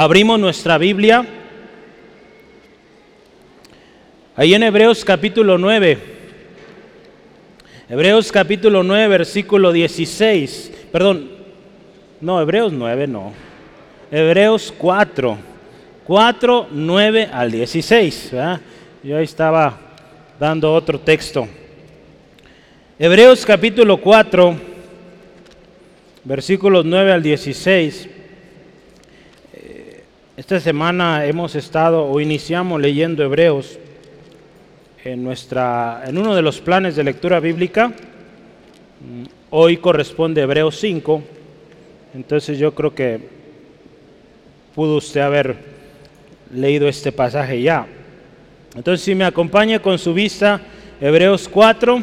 Abrimos nuestra Biblia. Ahí en Hebreos capítulo 9. Hebreos capítulo 9, versículo 16. Perdón, no, Hebreos 9 no. Hebreos 4. 4, 9 al 16. Yo ahí estaba dando otro texto. Hebreos capítulo 4, versículos 9 al 16. Esta semana hemos estado o iniciamos leyendo Hebreos en, nuestra, en uno de los planes de lectura bíblica. Hoy corresponde Hebreos 5. Entonces yo creo que pudo usted haber leído este pasaje ya. Entonces si me acompaña con su vista, Hebreos 4,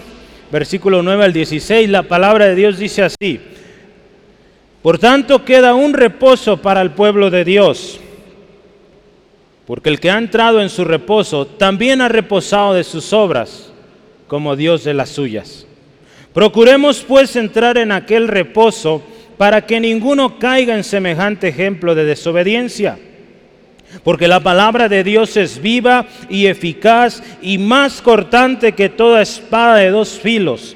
versículo 9 al 16, la palabra de Dios dice así. Por tanto queda un reposo para el pueblo de Dios porque el que ha entrado en su reposo también ha reposado de sus obras, como Dios de las suyas. Procuremos pues entrar en aquel reposo para que ninguno caiga en semejante ejemplo de desobediencia. Porque la palabra de Dios es viva y eficaz y más cortante que toda espada de dos filos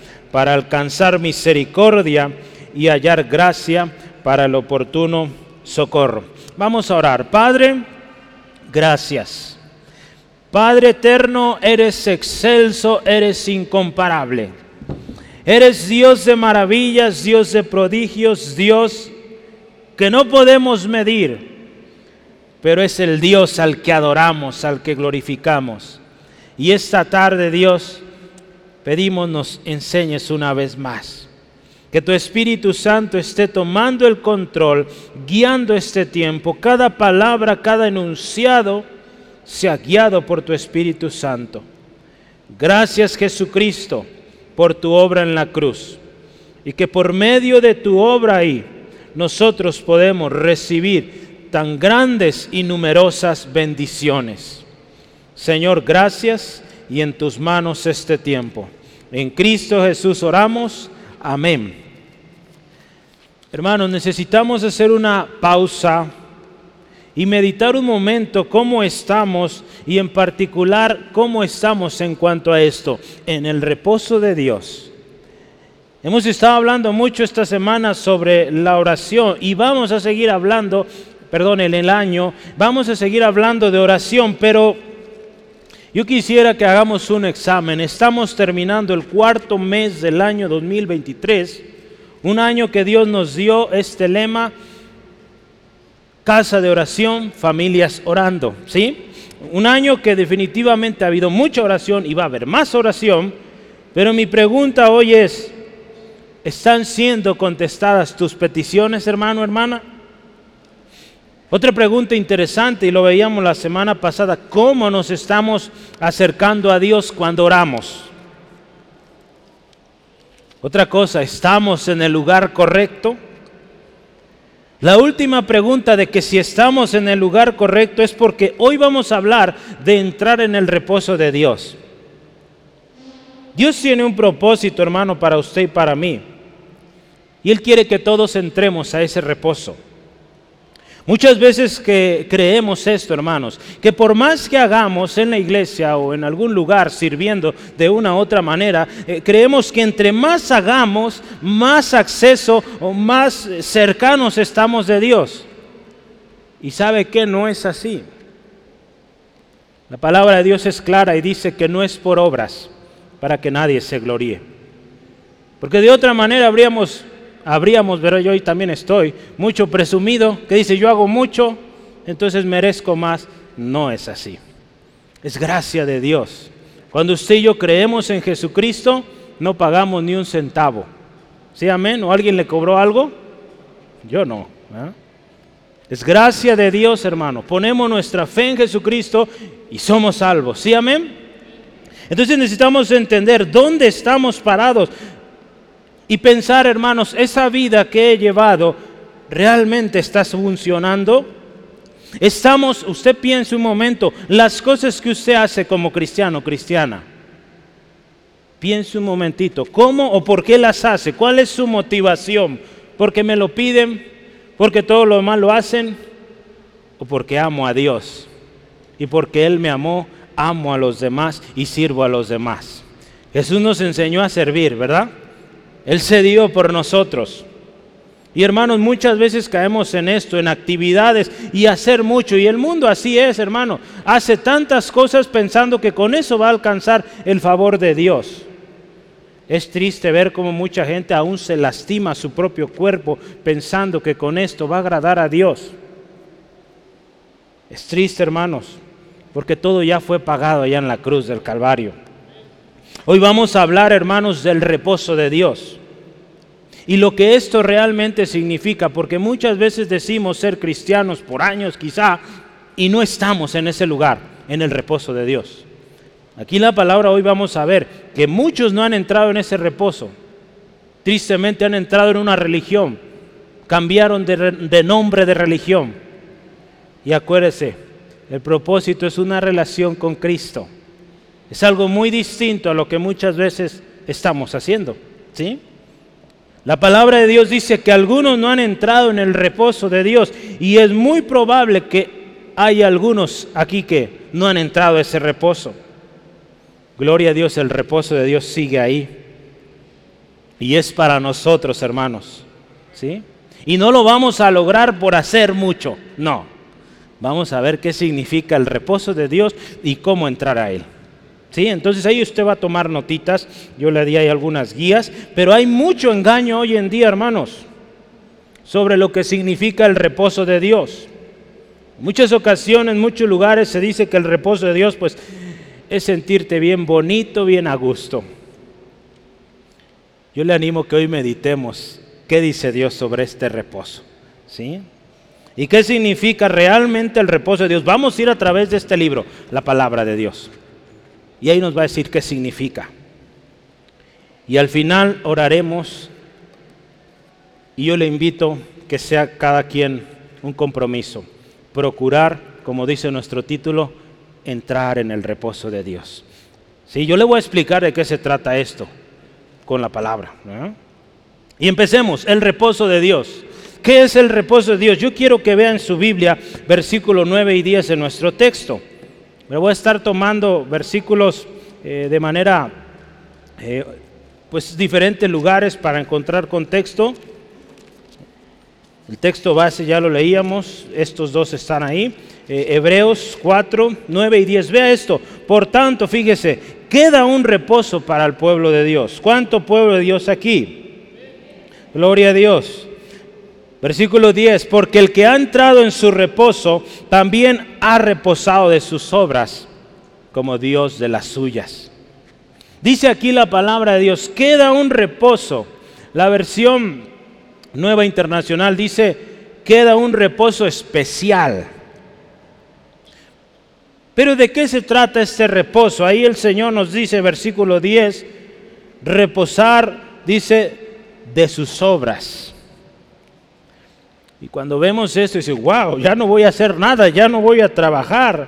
para alcanzar misericordia y hallar gracia para el oportuno socorro. Vamos a orar. Padre, gracias. Padre eterno, eres excelso, eres incomparable. Eres Dios de maravillas, Dios de prodigios, Dios que no podemos medir, pero es el Dios al que adoramos, al que glorificamos. Y esta tarde, Dios, pedimos nos enseñes una vez más. Que tu Espíritu Santo esté tomando el control, guiando este tiempo. Cada palabra, cada enunciado sea guiado por tu Espíritu Santo. Gracias Jesucristo por tu obra en la cruz. Y que por medio de tu obra ahí nosotros podemos recibir tan grandes y numerosas bendiciones. Señor, gracias y en tus manos este tiempo. En Cristo Jesús oramos. Amén. Hermanos, necesitamos hacer una pausa y meditar un momento cómo estamos y en particular cómo estamos en cuanto a esto, en el reposo de Dios. Hemos estado hablando mucho esta semana sobre la oración y vamos a seguir hablando, perdón, en el año, vamos a seguir hablando de oración, pero yo quisiera que hagamos un examen. Estamos terminando el cuarto mes del año 2023, un año que Dios nos dio este lema, casa de oración, familias orando, ¿sí? Un año que definitivamente ha habido mucha oración y va a haber más oración, pero mi pregunta hoy es, ¿están siendo contestadas tus peticiones, hermano, hermana? Otra pregunta interesante, y lo veíamos la semana pasada, ¿cómo nos estamos acercando a Dios cuando oramos? Otra cosa, ¿estamos en el lugar correcto? La última pregunta de que si estamos en el lugar correcto es porque hoy vamos a hablar de entrar en el reposo de Dios. Dios tiene un propósito, hermano, para usted y para mí. Y Él quiere que todos entremos a ese reposo. Muchas veces que creemos esto, hermanos, que por más que hagamos en la iglesia o en algún lugar sirviendo de una u otra manera, eh, creemos que entre más hagamos, más acceso o más cercanos estamos de Dios. Y sabe que no es así. La palabra de Dios es clara y dice que no es por obras para que nadie se gloríe. Porque de otra manera habríamos, habríamos, pero yo hoy también estoy, mucho presumido, que dice yo hago mucho, entonces merezco más. No es así. Es gracia de Dios. Cuando usted y yo creemos en Jesucristo, no pagamos ni un centavo. ¿Sí, amén? ¿O alguien le cobró algo? Yo no. Es gracia de Dios, hermano. Ponemos nuestra fe en Jesucristo y somos salvos. ¿Sí, amén? Entonces necesitamos entender dónde estamos parados y pensar, hermanos, esa vida que he llevado realmente está funcionando. Estamos, usted piense un momento, las cosas que usted hace como cristiano, cristiana. Piense un momentito, ¿cómo o por qué las hace? ¿Cuál es su motivación? ¿Porque me lo piden? ¿Porque todo lo demás lo hacen? ¿O porque amo a Dios? Y porque Él me amó, amo a los demás y sirvo a los demás. Jesús nos enseñó a servir, ¿verdad? Él se dio por nosotros. Y hermanos, muchas veces caemos en esto, en actividades y hacer mucho. Y el mundo así es, hermano. Hace tantas cosas pensando que con eso va a alcanzar el favor de Dios. Es triste ver cómo mucha gente aún se lastima su propio cuerpo pensando que con esto va a agradar a Dios. Es triste, hermanos, porque todo ya fue pagado allá en la cruz del Calvario. Hoy vamos a hablar, hermanos, del reposo de Dios y lo que esto realmente significa, porque muchas veces decimos ser cristianos por años quizá y no estamos en ese lugar, en el reposo de Dios. Aquí la palabra hoy vamos a ver que muchos no han entrado en ese reposo. Tristemente han entrado en una religión, cambiaron de, de nombre de religión. Y acuérdese, el propósito es una relación con Cristo. Es algo muy distinto a lo que muchas veces estamos haciendo. ¿Sí? La palabra de Dios dice que algunos no han entrado en el reposo de Dios y es muy probable que hay algunos aquí que no han entrado a ese reposo. Gloria a Dios, el reposo de Dios sigue ahí. Y es para nosotros, hermanos. ¿Sí? Y no lo vamos a lograr por hacer mucho, no. Vamos a ver qué significa el reposo de Dios y cómo entrar a él. ¿Sí? Entonces ahí usted va a tomar notitas, yo le di ahí algunas guías, pero hay mucho engaño hoy en día, hermanos, sobre lo que significa el reposo de Dios. En muchas ocasiones, en muchos lugares se dice que el reposo de Dios, pues, es sentirte bien bonito, bien a gusto. Yo le animo que hoy meditemos qué dice Dios sobre este reposo, ¿sí? ¿Y qué significa realmente el reposo de Dios? Vamos a ir a través de este libro, la palabra de Dios. Y ahí nos va a decir qué significa. Y al final oraremos y yo le invito que sea cada quien un compromiso. Procurar, como dice nuestro título, entrar en el reposo de Dios. Sí, yo le voy a explicar de qué se trata esto con la palabra. Y empecemos, el reposo de Dios. ¿Qué es el reposo de Dios? Yo quiero que vean su Biblia, versículo 9 y 10 en nuestro texto. Me voy a estar tomando versículos eh, de manera, eh, pues diferentes lugares para encontrar contexto. El texto base ya lo leíamos, estos dos están ahí. Eh, Hebreos 4, 9 y 10. Vea esto. Por tanto, fíjese, queda un reposo para el pueblo de Dios. ¿Cuánto pueblo de Dios aquí? Gloria a Dios. Versículo 10, porque el que ha entrado en su reposo también ha reposado de sus obras, como Dios de las suyas. Dice aquí la palabra de Dios, queda un reposo. La versión nueva internacional dice, queda un reposo especial. Pero ¿de qué se trata este reposo? Ahí el Señor nos dice, versículo 10, reposar, dice, de sus obras. Y cuando vemos esto, dice, wow, ya no voy a hacer nada, ya no voy a trabajar.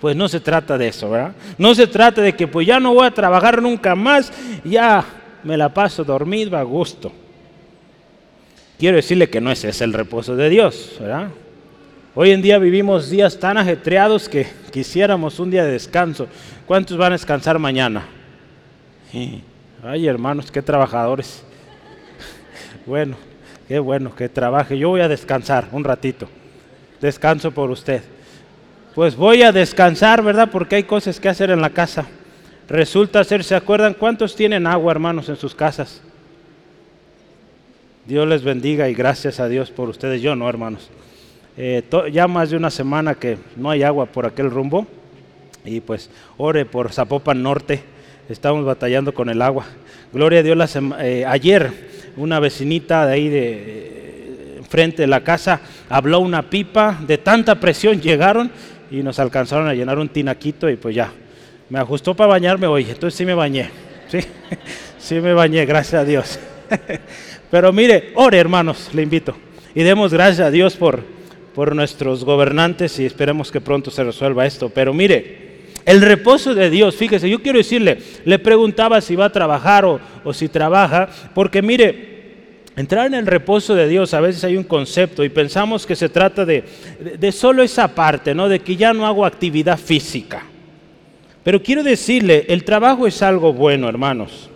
Pues no se trata de eso, ¿verdad? No se trata de que pues ya no voy a trabajar nunca más, ya me la paso dormido a gusto. Quiero decirle que no ese es el reposo de Dios, ¿verdad? Hoy en día vivimos días tan ajetreados que quisiéramos un día de descanso. ¿Cuántos van a descansar mañana? Ay, hermanos, qué trabajadores. Bueno, Qué bueno que trabaje. Yo voy a descansar un ratito. Descanso por usted. pues voy a descansar, ¿verdad? Porque hay cosas que hacer en la casa. Resulta ser, ¿se acuerdan cuántos tienen agua, hermanos, en sus casas? Dios les bendiga y gracias a Dios por ustedes. Yo no, hermanos. Eh, ya más de una semana que no hay agua por aquel rumbo. Y pues ore por Zapopan Norte. Estamos batallando con el agua. Gloria a Dios. Eh, ayer una vecinita de ahí de frente de la casa habló una pipa. De tanta presión llegaron y nos alcanzaron a llenar un tinaquito y pues ya. Me ajustó para bañarme hoy. Entonces sí me bañé. Sí, sí me bañé, gracias a Dios. Pero mire, ore hermanos, le invito. Y demos gracias a Dios por, por nuestros gobernantes y esperemos que pronto se resuelva esto. Pero mire, el reposo de Dios, fíjese, yo quiero decirle, le preguntaba si va a trabajar o, o si trabaja, porque mire, Entrar en el reposo de Dios, a veces hay un concepto y pensamos que se trata de, de, solo esa parte, ¿no? De que ya no hago actividad física. Pero quiero decirle, el trabajo es algo bueno, hermanos.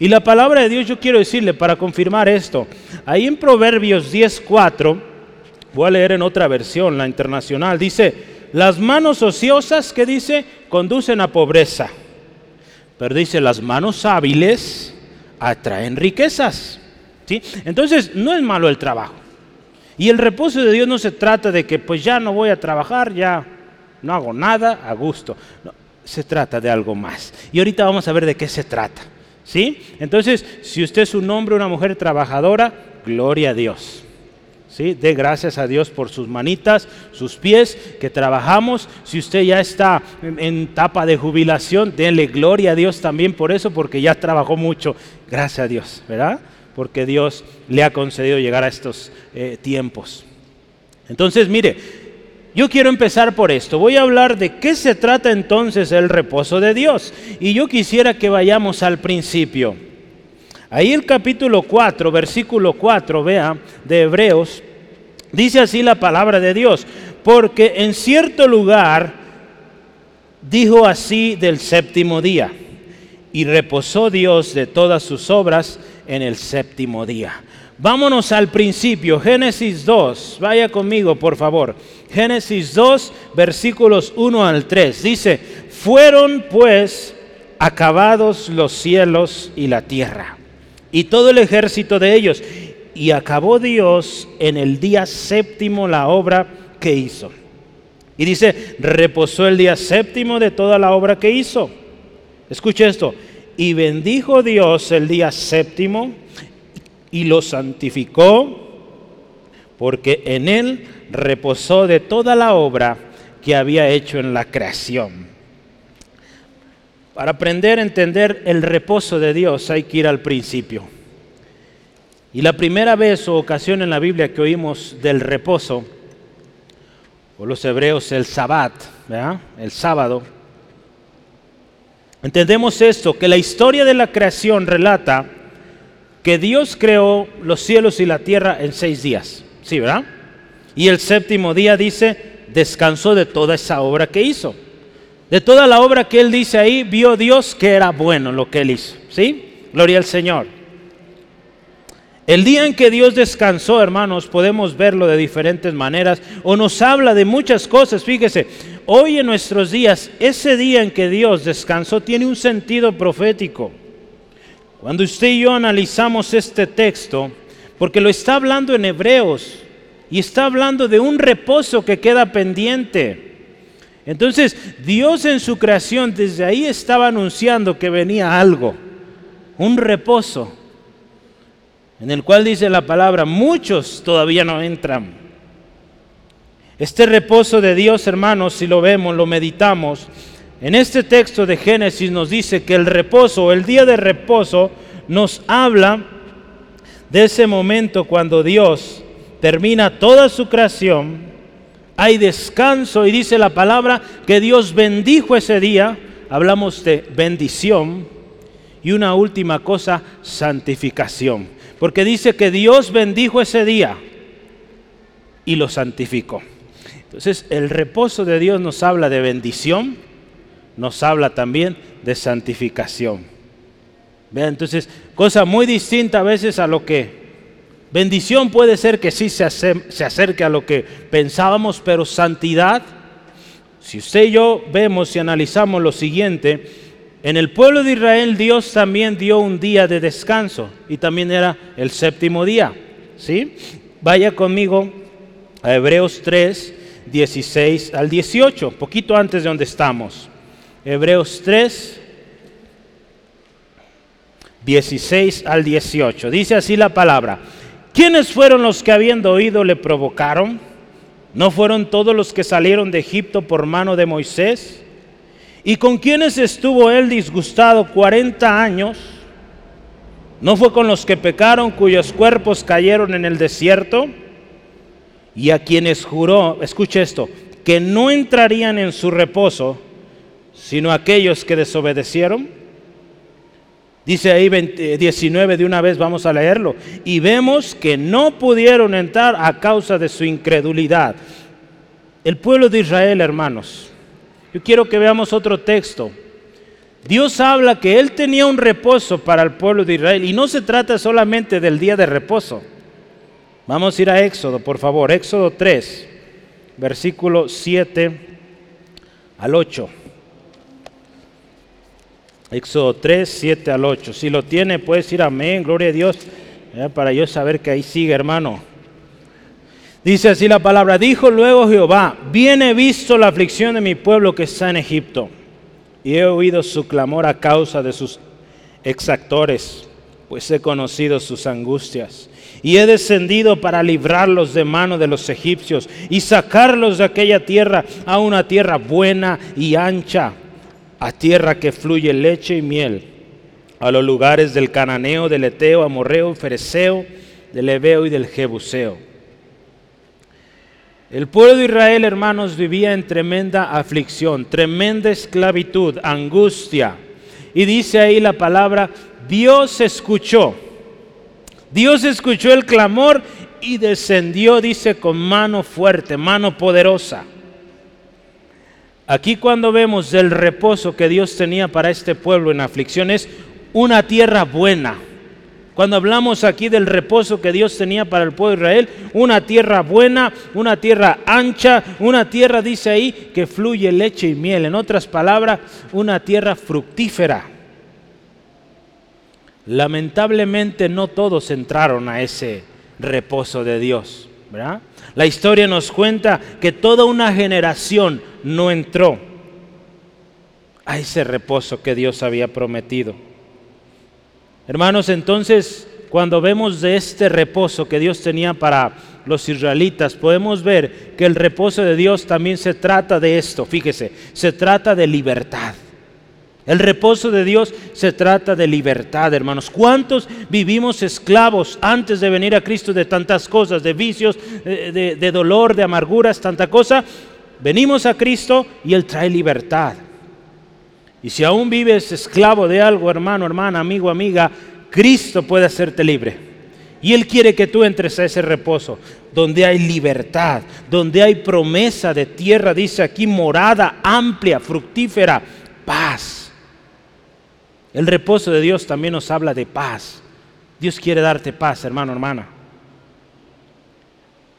Y la palabra de Dios, yo quiero decirle para confirmar esto, ahí en Proverbios 10.4, voy a leer en otra versión, la internacional, dice, las manos ociosas, que dice, conducen a pobreza. Pero dice, las manos hábiles atraen riquezas. ¿Sí? Entonces, no es malo el trabajo. Y el reposo de Dios no se trata de que pues ya no voy a trabajar, ya no hago nada a gusto. No, se trata de algo más. Y ahorita vamos a ver de qué se trata. ¿Sí? Entonces, si usted es un hombre o una mujer trabajadora, gloria a Dios. ¿Sí? De gracias a Dios por sus manitas, sus pies, que trabajamos. Si usted ya está en, etapa de jubilación, denle gloria a Dios también por eso, porque ya trabajó mucho. Gracias a Dios, ¿verdad? Porque Dios le ha concedido llegar a estos eh, tiempos. Entonces, mire, yo quiero empezar por esto. Voy a hablar de qué se trata entonces el reposo de Dios. Y yo quisiera que vayamos al principio. Ahí el capítulo 4, versículo 4, vea, de Hebreos, dice así la palabra de Dios. Porque en cierto lugar dijo así del séptimo día. Y reposó Dios de todas sus obras en el séptimo día. Vámonos al principio, Génesis 2, vaya conmigo por favor. Génesis 2, versículos 1 al 3. Dice, fueron pues acabados los cielos y la tierra, y todo el ejército de ellos, y acabó Dios en el día séptimo la obra que hizo. Y dice, reposó el día séptimo de toda la obra que hizo. Escuche esto, y bendijo Dios el día séptimo y lo santificó porque en él reposó de toda la obra que había hecho en la creación. Para aprender a entender el reposo de Dios hay que ir al principio. Y la primera vez o ocasión en la Biblia que oímos del reposo, o los hebreos el sabbat, ¿verdad? el sábado, entendemos esto, que la historia de la creación relata que Dios creó los cielos y la tierra en seis días. ¿Sí, verdad? Y el séptimo día dice, descansó de toda esa obra que hizo. De toda la obra que él dice ahí, vio Dios que era bueno lo que él hizo. ¿Sí? Gloria al Señor. El día en que Dios descansó, hermanos, podemos verlo de diferentes maneras o nos habla de muchas cosas. Fíjese, hoy en nuestros días, ese día en que Dios descansó tiene un sentido profético. Cuando usted y yo analizamos este texto, porque lo está hablando en Hebreos y está hablando de un reposo que queda pendiente. Entonces, Dios en su creación desde ahí estaba anunciando que venía algo, un reposo, en el cual dice la palabra, muchos todavía no entran. Este reposo de Dios, hermanos, si lo vemos, lo meditamos, en este texto de Génesis nos dice que el reposo, el día de reposo, nos habla de ese momento cuando Dios termina toda su creación, hay descanso y dice la palabra que Dios bendijo ese día, hablamos de bendición y una última cosa, santificación, porque dice que Dios bendijo ese día y lo santificó. Entonces el reposo de Dios nos habla de bendición, nos habla también de santificación. Vean, entonces, cosa muy distinta a veces a lo que bendición puede ser que sí se, se acerque a lo que pensábamos, pero santidad si usted y yo vemos y analizamos lo siguiente, en el pueblo de Israel Dios también dio un día de descanso y también era el séptimo día. ¿sí? Vaya conmigo a Hebreos 3, 16 al 18, poquito antes de donde estamos. Hebreos 3, 16 al 18. Dice así la palabra. ¿Quiénes fueron los que habiendo oído le provocaron? ¿No fueron todos los que salieron de Egipto por mano de Moisés? ¿Y con quiénes estuvo él disgustado 40 años? ¿No fue con los que pecaron cuyos cuerpos cayeron en el desierto? Y a quienes juró, escuche esto, que no entrarían en su reposo, sino aquellos que desobedecieron. Dice ahí 19 de una vez, vamos a leerlo. Y vemos que no pudieron entrar a causa de su incredulidad. El pueblo de Israel, hermanos. Yo quiero que veamos otro texto. Dios habla que Él tenía un reposo para el pueblo de Israel y no se trata solamente del día de reposo. Vamos a ir a Éxodo, por favor. Éxodo 3, versículo 7 al 8. Éxodo 3, 7 al 8. Si lo tiene, puede decir amén, gloria a Dios, para yo saber que ahí sigue, hermano. Dice así la palabra, dijo luego Jehová, bien he visto la aflicción de mi pueblo que está en Egipto, y he oído su clamor a causa de sus exactores, pues he conocido sus angustias. Y he descendido para librarlos de mano de los egipcios y sacarlos de aquella tierra a una tierra buena y ancha a tierra que fluye leche y miel, a los lugares del cananeo, del eteo, amorreo, fereceo, del ebeo y del jebuseo. El pueblo de Israel, hermanos, vivía en tremenda aflicción, tremenda esclavitud, angustia. Y dice ahí la palabra, Dios escuchó. Dios escuchó el clamor y descendió, dice, con mano fuerte, mano poderosa. Aquí cuando vemos el reposo que Dios tenía para este pueblo en aflicción es una tierra buena. Cuando hablamos aquí del reposo que Dios tenía para el pueblo de Israel, una tierra buena, una tierra ancha, una tierra, dice ahí, que fluye leche y miel. En otras palabras, una tierra fructífera. Lamentablemente no todos entraron a ese reposo de Dios. La historia nos cuenta que toda una generación no entró a ese reposo que Dios había prometido. Hermanos, entonces, cuando vemos de este reposo que Dios tenía para los israelitas, podemos ver que el reposo de Dios también se trata de esto, fíjese, se trata de libertad. El reposo de Dios se trata de libertad, hermanos. ¿Cuántos vivimos esclavos antes de venir a Cristo de tantas cosas, de vicios, de, dolor, de amarguras, tanta cosa? Venimos a Cristo y Él trae libertad. Y si aún vives esclavo de algo, hermano, hermana, amigo, amiga, Cristo puede hacerte libre. Y Él quiere que tú entres a ese reposo, donde hay libertad, donde hay promesa de tierra, dice aquí, morada amplia, fructífera, paz. El reposo de Dios también nos habla de paz. Dios quiere darte paz, hermano, hermana.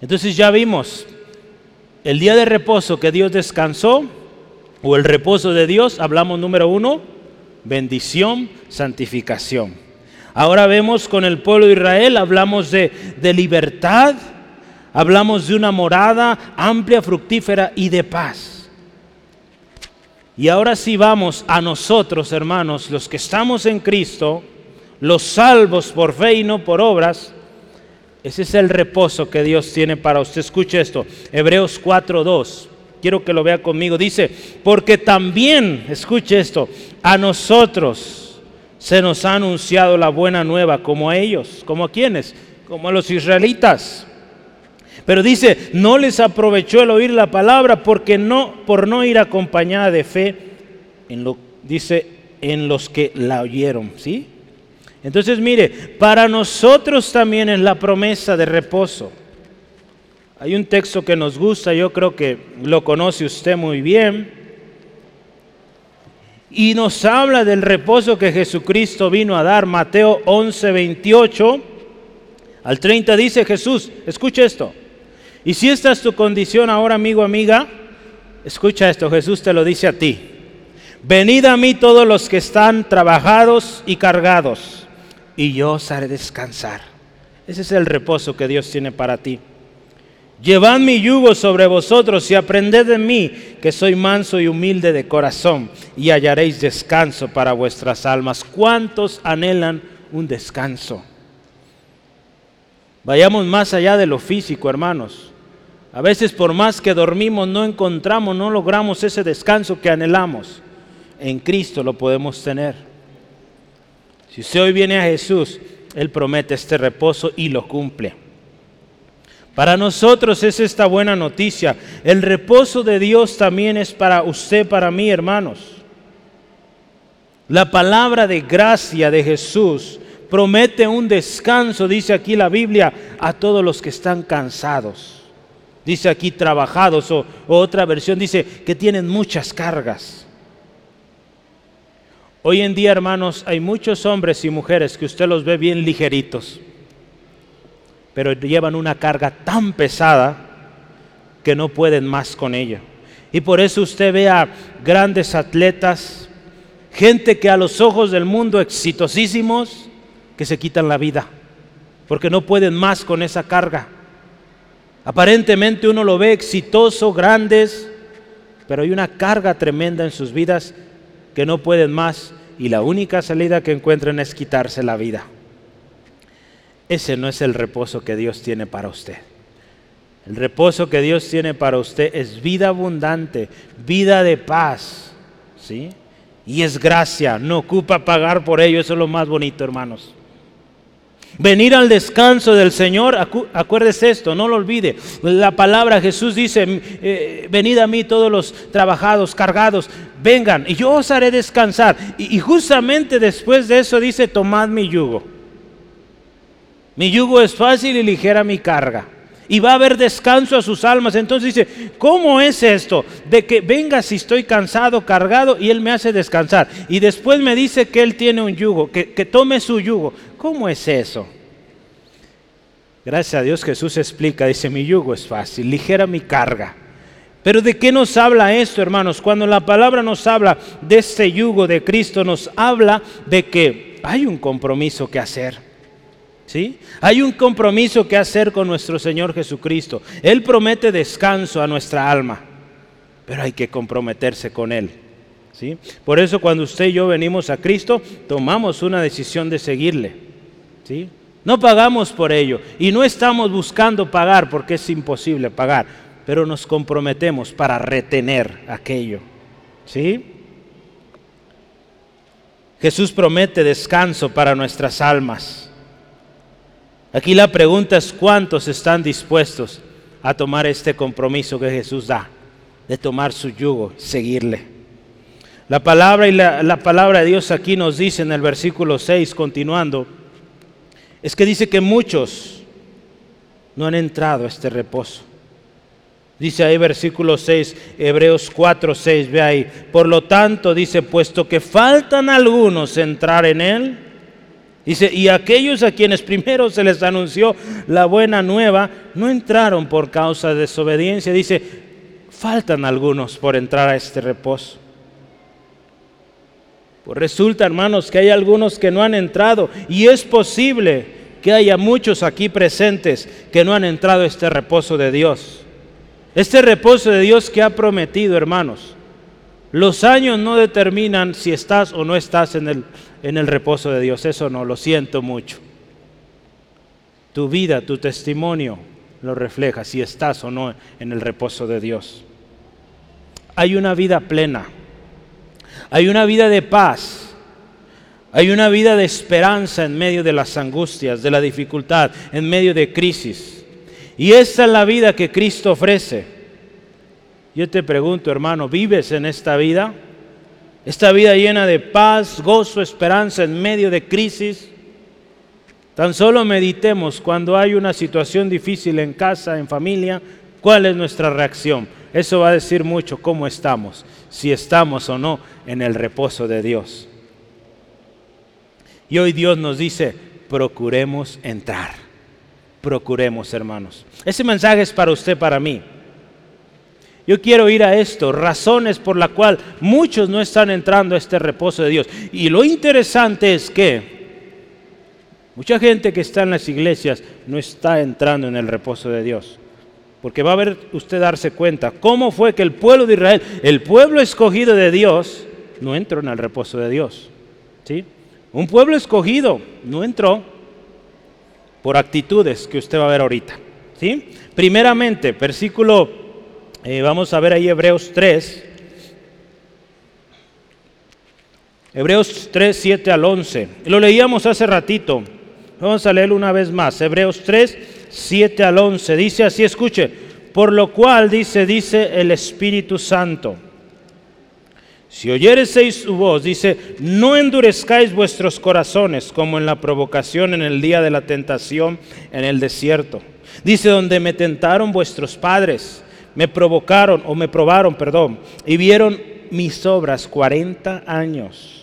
Entonces ya vimos el día de reposo que Dios descansó, o el reposo de Dios, hablamos número uno, bendición, santificación. Ahora vemos con el pueblo de Israel, hablamos de, de libertad, hablamos de una morada amplia, fructífera y de paz. Y ahora sí vamos a nosotros, hermanos, los que estamos en Cristo, los salvos por fe y no por obras, ese es el reposo que Dios tiene para usted. Escuche esto, Hebreos 4.2. Quiero que lo vea conmigo. Dice, porque también, escuche esto, a nosotros se nos ha anunciado la buena nueva, como a ellos, como a quienes, como a los israelitas. Pero dice, no les aprovechó el oír la palabra porque no, por no ir acompañada de fe, en lo, dice, en los que la oyeron, ¿sí? Entonces mire, para nosotros también es la promesa de reposo. Hay un texto que nos gusta, yo creo que lo conoce usted muy bien. Y nos habla del reposo que Jesucristo vino a dar. Mateo 11, 28 al 30 dice Jesús, escuche esto. Y si esta es tu condición ahora, amigo, amiga, Escucha esto, Jesús te lo dice a ti. Venid a mí todos los que están trabajados y cargados, y yo os haré descansar. Ese es el reposo que Dios tiene para ti. Llevad mi yugo sobre vosotros y aprended de mí, que soy manso y humilde de corazón, y hallaréis descanso para vuestras almas. ¿Cuántos anhelan un descanso? Vayamos más allá de lo físico, hermanos. A veces por más que dormimos no encontramos, no logramos ese descanso que anhelamos. En Cristo lo podemos tener. Si usted hoy viene a Jesús, Él promete este reposo y lo cumple. Para nosotros es esta buena noticia. El reposo de Dios también es para usted, para mí, hermanos. La palabra de gracia de Jesús promete un descanso, dice aquí la Biblia, a todos los que están cansados. Dice aquí trabajados o, otra versión dice que tienen muchas cargas. Hoy en día, hermanos, hay muchos hombres y mujeres que usted los ve bien ligeritos pero llevan una carga tan pesada que no pueden más con ella. Y por eso usted ve a grandes atletas, gente que a los ojos del mundo exitosísimos, que se quitan la vida, porque no pueden más con esa carga. Aparentemente uno lo ve exitoso, grandes, pero hay una carga tremenda en sus vidas que no pueden más y la única salida que encuentran es quitarse la vida. Ese no es el reposo que Dios tiene para usted. El reposo que Dios tiene para usted es vida abundante, vida de paz, ¿sí? Y es gracia, no ocupa pagar por ello, eso es lo más bonito, hermanos. Venir al descanso del Señor, acuérdese esto, no lo olvide. La palabra Jesús dice, eh, venid a mí todos los trabajados, cargados, vengan y yo os haré descansar. y justamente después de eso dice, tomad mi yugo. Mi yugo es fácil y ligera mi carga. Y va a haber descanso a sus almas. Entonces dice, ¿cómo es esto? De que venga si estoy cansado, cargado, y Él me hace descansar. Y después me dice que Él tiene un yugo, que, que tome su yugo. ¿Cómo es eso? Gracias a Dios Jesús explica, dice, mi yugo es fácil, ligera mi carga. Pero ¿de qué nos habla esto, hermanos? Cuando la palabra nos habla de este yugo de Cristo, nos habla de que hay un compromiso que hacer. Hay un compromiso que hacer con nuestro Señor Jesucristo. Él promete descanso a nuestra alma, pero hay que comprometerse con Él. ¿sí? Por eso cuando usted y yo venimos a Cristo, tomamos una decisión de seguirle. No pagamos por ello y no estamos buscando pagar porque es imposible pagar, pero nos comprometemos para retener aquello. ¿Sí? Jesús promete descanso para nuestras almas. Aquí la pregunta es cuántos están dispuestos a tomar este compromiso que Jesús da, de tomar su yugo, seguirle. La palabra y la, palabra de Dios aquí nos dice en el versículo 6, continuando, es que dice que muchos no han entrado a este reposo. Dice ahí versículo 6, Hebreos 4, 6, ve ahí. Por lo tanto, dice, puesto que faltan algunos entrar en él, Dice, y aquellos a quienes primero se les anunció la buena nueva, no entraron por causa de desobediencia. Dice, faltan algunos por entrar a este reposo. Pues resulta, hermanos, que hay algunos que no han entrado y es posible que haya muchos aquí presentes que no han entrado a este reposo de Dios. Este reposo de Dios que ha prometido, hermanos. Los años no determinan si estás o no estás en el en el reposo de Dios. Eso no, lo siento mucho. Tu vida, tu testimonio lo refleja si estás o no en el reposo de Dios. Hay una vida plena. Hay una vida de paz. Hay una vida de esperanza en medio de las angustias, de la dificultad, en medio de crisis. Y esa es la vida que Cristo ofrece. Yo te pregunto, hermano, ¿vives en esta vida? Esta vida llena de paz, gozo, esperanza en medio de crisis. Tan solo meditemos cuando hay una situación difícil en casa, en familia, cuál es nuestra reacción. Eso va a decir mucho cómo estamos, si estamos o no en el reposo de Dios. Y hoy Dios nos dice, procuremos entrar. Procuremos, hermanos. Ese mensaje es para usted, para mí. Yo quiero ir a esto, razones por la cual muchos no están entrando a este reposo de Dios. Y lo interesante es que mucha gente que está en las iglesias no está entrando en el reposo de Dios. Porque va a ver usted darse cuenta cómo fue que el pueblo de Israel, el pueblo escogido de Dios, no entró en el reposo de Dios. ¿Sí? Un pueblo escogido no entró por actitudes que usted va a ver ahorita. ¿Sí? Primeramente, versículo, eh, vamos a ver ahí Hebreos 3. Hebreos 3, 7 al 11. Lo leíamos hace ratito. Vamos a leerlo una vez más. Hebreos 3, 7 al 11. Dice así, escuche. Por lo cual dice, dice el Espíritu Santo. Si oyereseis su voz, dice, no endurezcáis vuestros corazones como en la provocación en el día de la tentación en el desierto. Dice, donde me tentaron vuestros padres, me provocaron o me probaron, perdón, y vieron mis obras 40 años.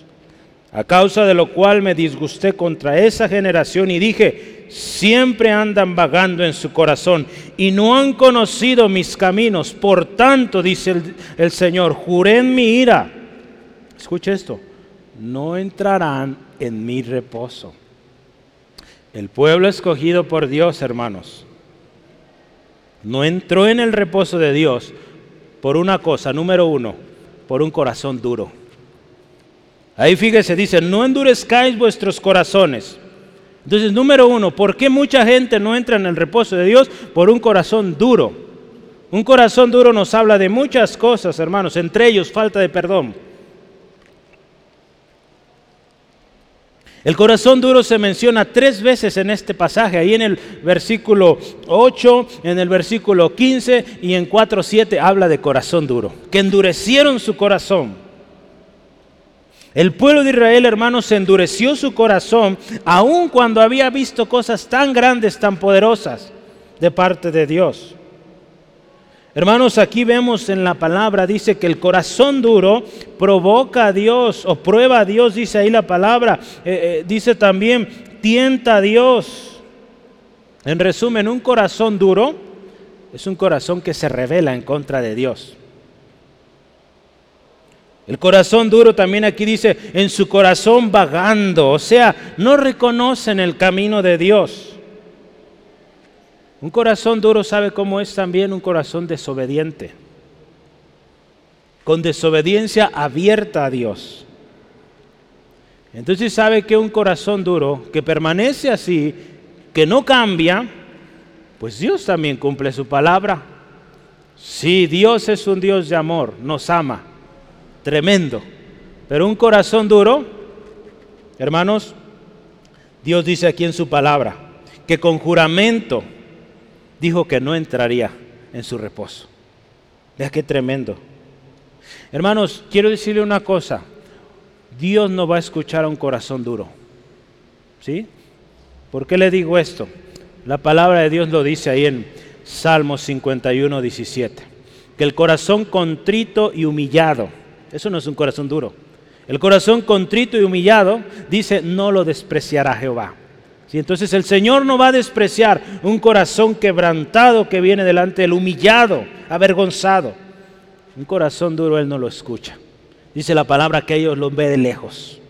A causa de lo cual me disgusté contra esa generación y dije, siempre andan vagando en su corazón y no han conocido mis caminos. Por tanto, dice el, Señor, juré en mi ira. Escuche esto, no entrarán en mi reposo. El pueblo escogido por Dios, hermanos, no entró en el reposo de Dios por una cosa, número uno, por un corazón duro. Ahí fíjese, dice, no endurezcáis vuestros corazones. Entonces, número uno, ¿por qué mucha gente no entra en el reposo de Dios? Por un corazón duro. Un corazón duro nos habla de muchas cosas, hermanos, entre ellos falta de perdón. El corazón duro se menciona tres veces en este pasaje, ahí en el versículo 8, en el versículo 15 y en 4.7 habla de corazón duro, que endurecieron su corazón. El pueblo de Israel, hermanos, endureció su corazón aun cuando había visto cosas tan grandes, tan poderosas de parte de Dios. Hermanos, aquí vemos en la palabra, dice que el corazón duro provoca a Dios o prueba a Dios, dice ahí la palabra. Eh, eh, dice también, tienta a Dios. En resumen, un corazón duro es un corazón que se revela en contra de Dios. El corazón duro también aquí dice, en su corazón vagando, o sea, no reconocen el camino de Dios. Un corazón duro sabe cómo es también un corazón desobediente, con desobediencia abierta a Dios. Entonces sabe que un corazón duro que permanece así, que no cambia, pues Dios también cumple su palabra. Sí, Dios es un Dios de amor, nos ama, tremendo. Pero un corazón duro, hermanos, Dios dice aquí en su palabra, que con juramento, dijo que no entraría en su reposo. Vea qué tremendo. Hermanos, quiero decirle una cosa. Dios no va a escuchar a un corazón duro. ¿Sí? ¿Por qué le digo esto? La palabra de Dios lo dice ahí en Salmos 51, 17. Que el corazón contrito y humillado, eso no es un corazón duro. El corazón contrito y humillado dice, no lo despreciará Jehová entonces el Señor no va a despreciar un corazón quebrantado que viene delante del humillado, avergonzado. Un corazón duro Él no lo escucha. Dice la palabra que ellos lo ve de lejos.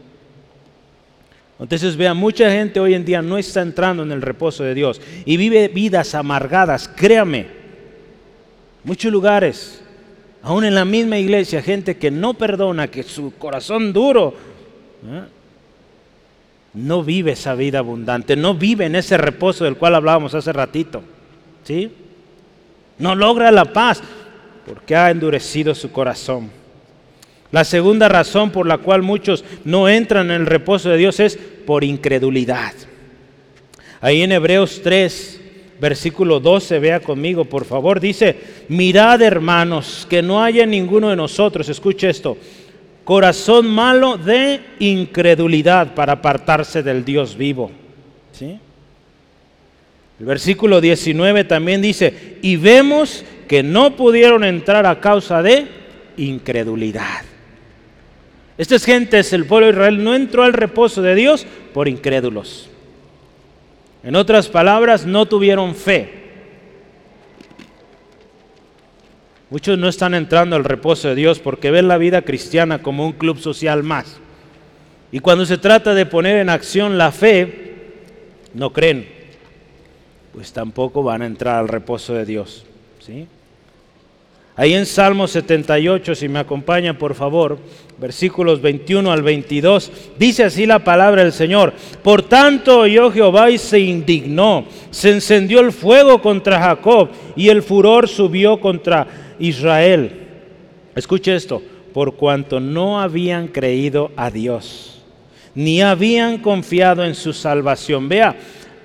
Entonces vean, mucha gente hoy en día no está entrando en el reposo de Dios y vive vidas amargadas, créame. Muchos lugares, aún en la misma iglesia, gente que no perdona, que su corazón duro. ¿eh? no vive esa vida abundante, no vive en ese reposo del cual hablábamos hace ratito. ¿Sí? No logra la paz porque ha endurecido su corazón. La segunda razón por la cual muchos no entran en el reposo de Dios es por incredulidad. Ahí en Hebreos 3, versículo 12, vea conmigo, por favor, dice, mirad hermanos, que no haya ninguno de nosotros, escuche esto, corazón malo de incredulidad para apartarse del Dios vivo. ¿Sí? El versículo 19 también dice, y vemos que no pudieron entrar a causa de incredulidad. Estas gentes, el pueblo de Israel, no entró al reposo de Dios por incrédulos. En otras palabras, no tuvieron fe. Muchos no están entrando al reposo de Dios porque ven la vida cristiana como un club social más. Y cuando se trata de poner en acción la fe, no creen, pues tampoco van a entrar al reposo de Dios. ¿sí? Ahí en Salmo 78, si me acompaña por favor, versículos 21 al 22, dice así la palabra del Señor. Por tanto oyó Jehová y se indignó, se encendió el fuego contra Jacob y el furor subió contra Israel. Escuche esto, por cuanto no habían creído a Dios, ni habían confiado en su salvación. Vea,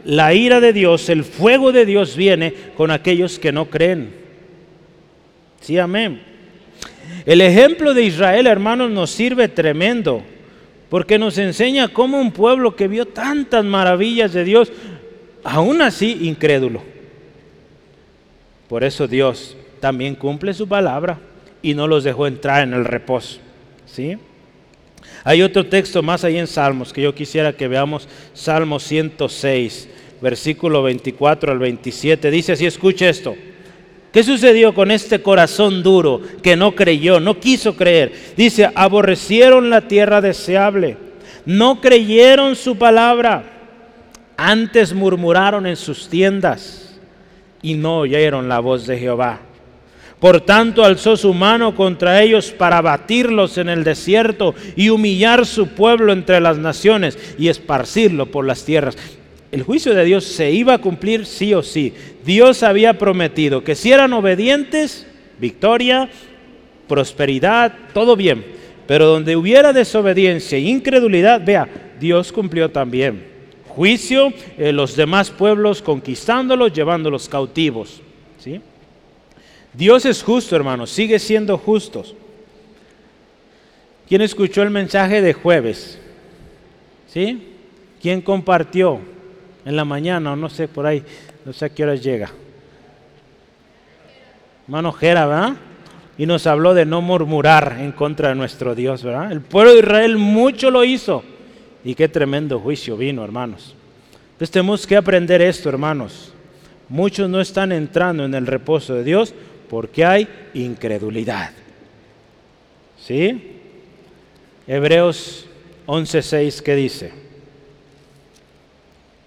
la ira de Dios, el fuego de Dios viene con aquellos que no creen. Sí, amén. El ejemplo de Israel, hermanos, nos sirve tremendo, porque nos enseña cómo un pueblo que vio tantas maravillas de Dios, aún así incrédulo. Por eso Dios también cumple su palabra y no los dejó entrar en el reposo. ¿Sí? Hay otro texto más ahí en Salmos que yo quisiera que veamos, Salmo 106, versículo 24 al 27. Dice así, escuche esto. ¿Qué sucedió con este corazón duro que no creyó, no quiso creer? Dice, aborrecieron la tierra deseable, no creyeron su palabra, antes murmuraron en sus tiendas y no oyeron la voz de Jehová. Por tanto, alzó su mano contra ellos para batirlos en el desierto y humillar su pueblo entre las naciones y esparcirlo por las tierras. El juicio de Dios se iba a cumplir sí o sí. Dios había prometido que si eran obedientes, victoria, prosperidad, todo bien. Pero donde hubiera desobediencia e incredulidad, vea, Dios cumplió también. Juicio, eh, los demás pueblos conquistándolos, llevándolos cautivos. ¿sí? Dios es justo, hermanos, sigue siendo justo. ¿Quién escuchó el mensaje de jueves? ¿Sí? ¿Quién compartió en la mañana o no sé por ahí? No sé a qué horas llega. Hermano Jera, ¿verdad? Y nos habló de no murmurar en contra de nuestro Dios, ¿verdad? El pueblo de Israel mucho lo hizo. Y qué tremendo juicio vino, hermanos. Entonces tenemos que aprender esto, hermanos. Muchos no están entrando en el reposo de Dios porque hay incredulidad. ¿Sí? Hebreos 11:6, ¿qué dice?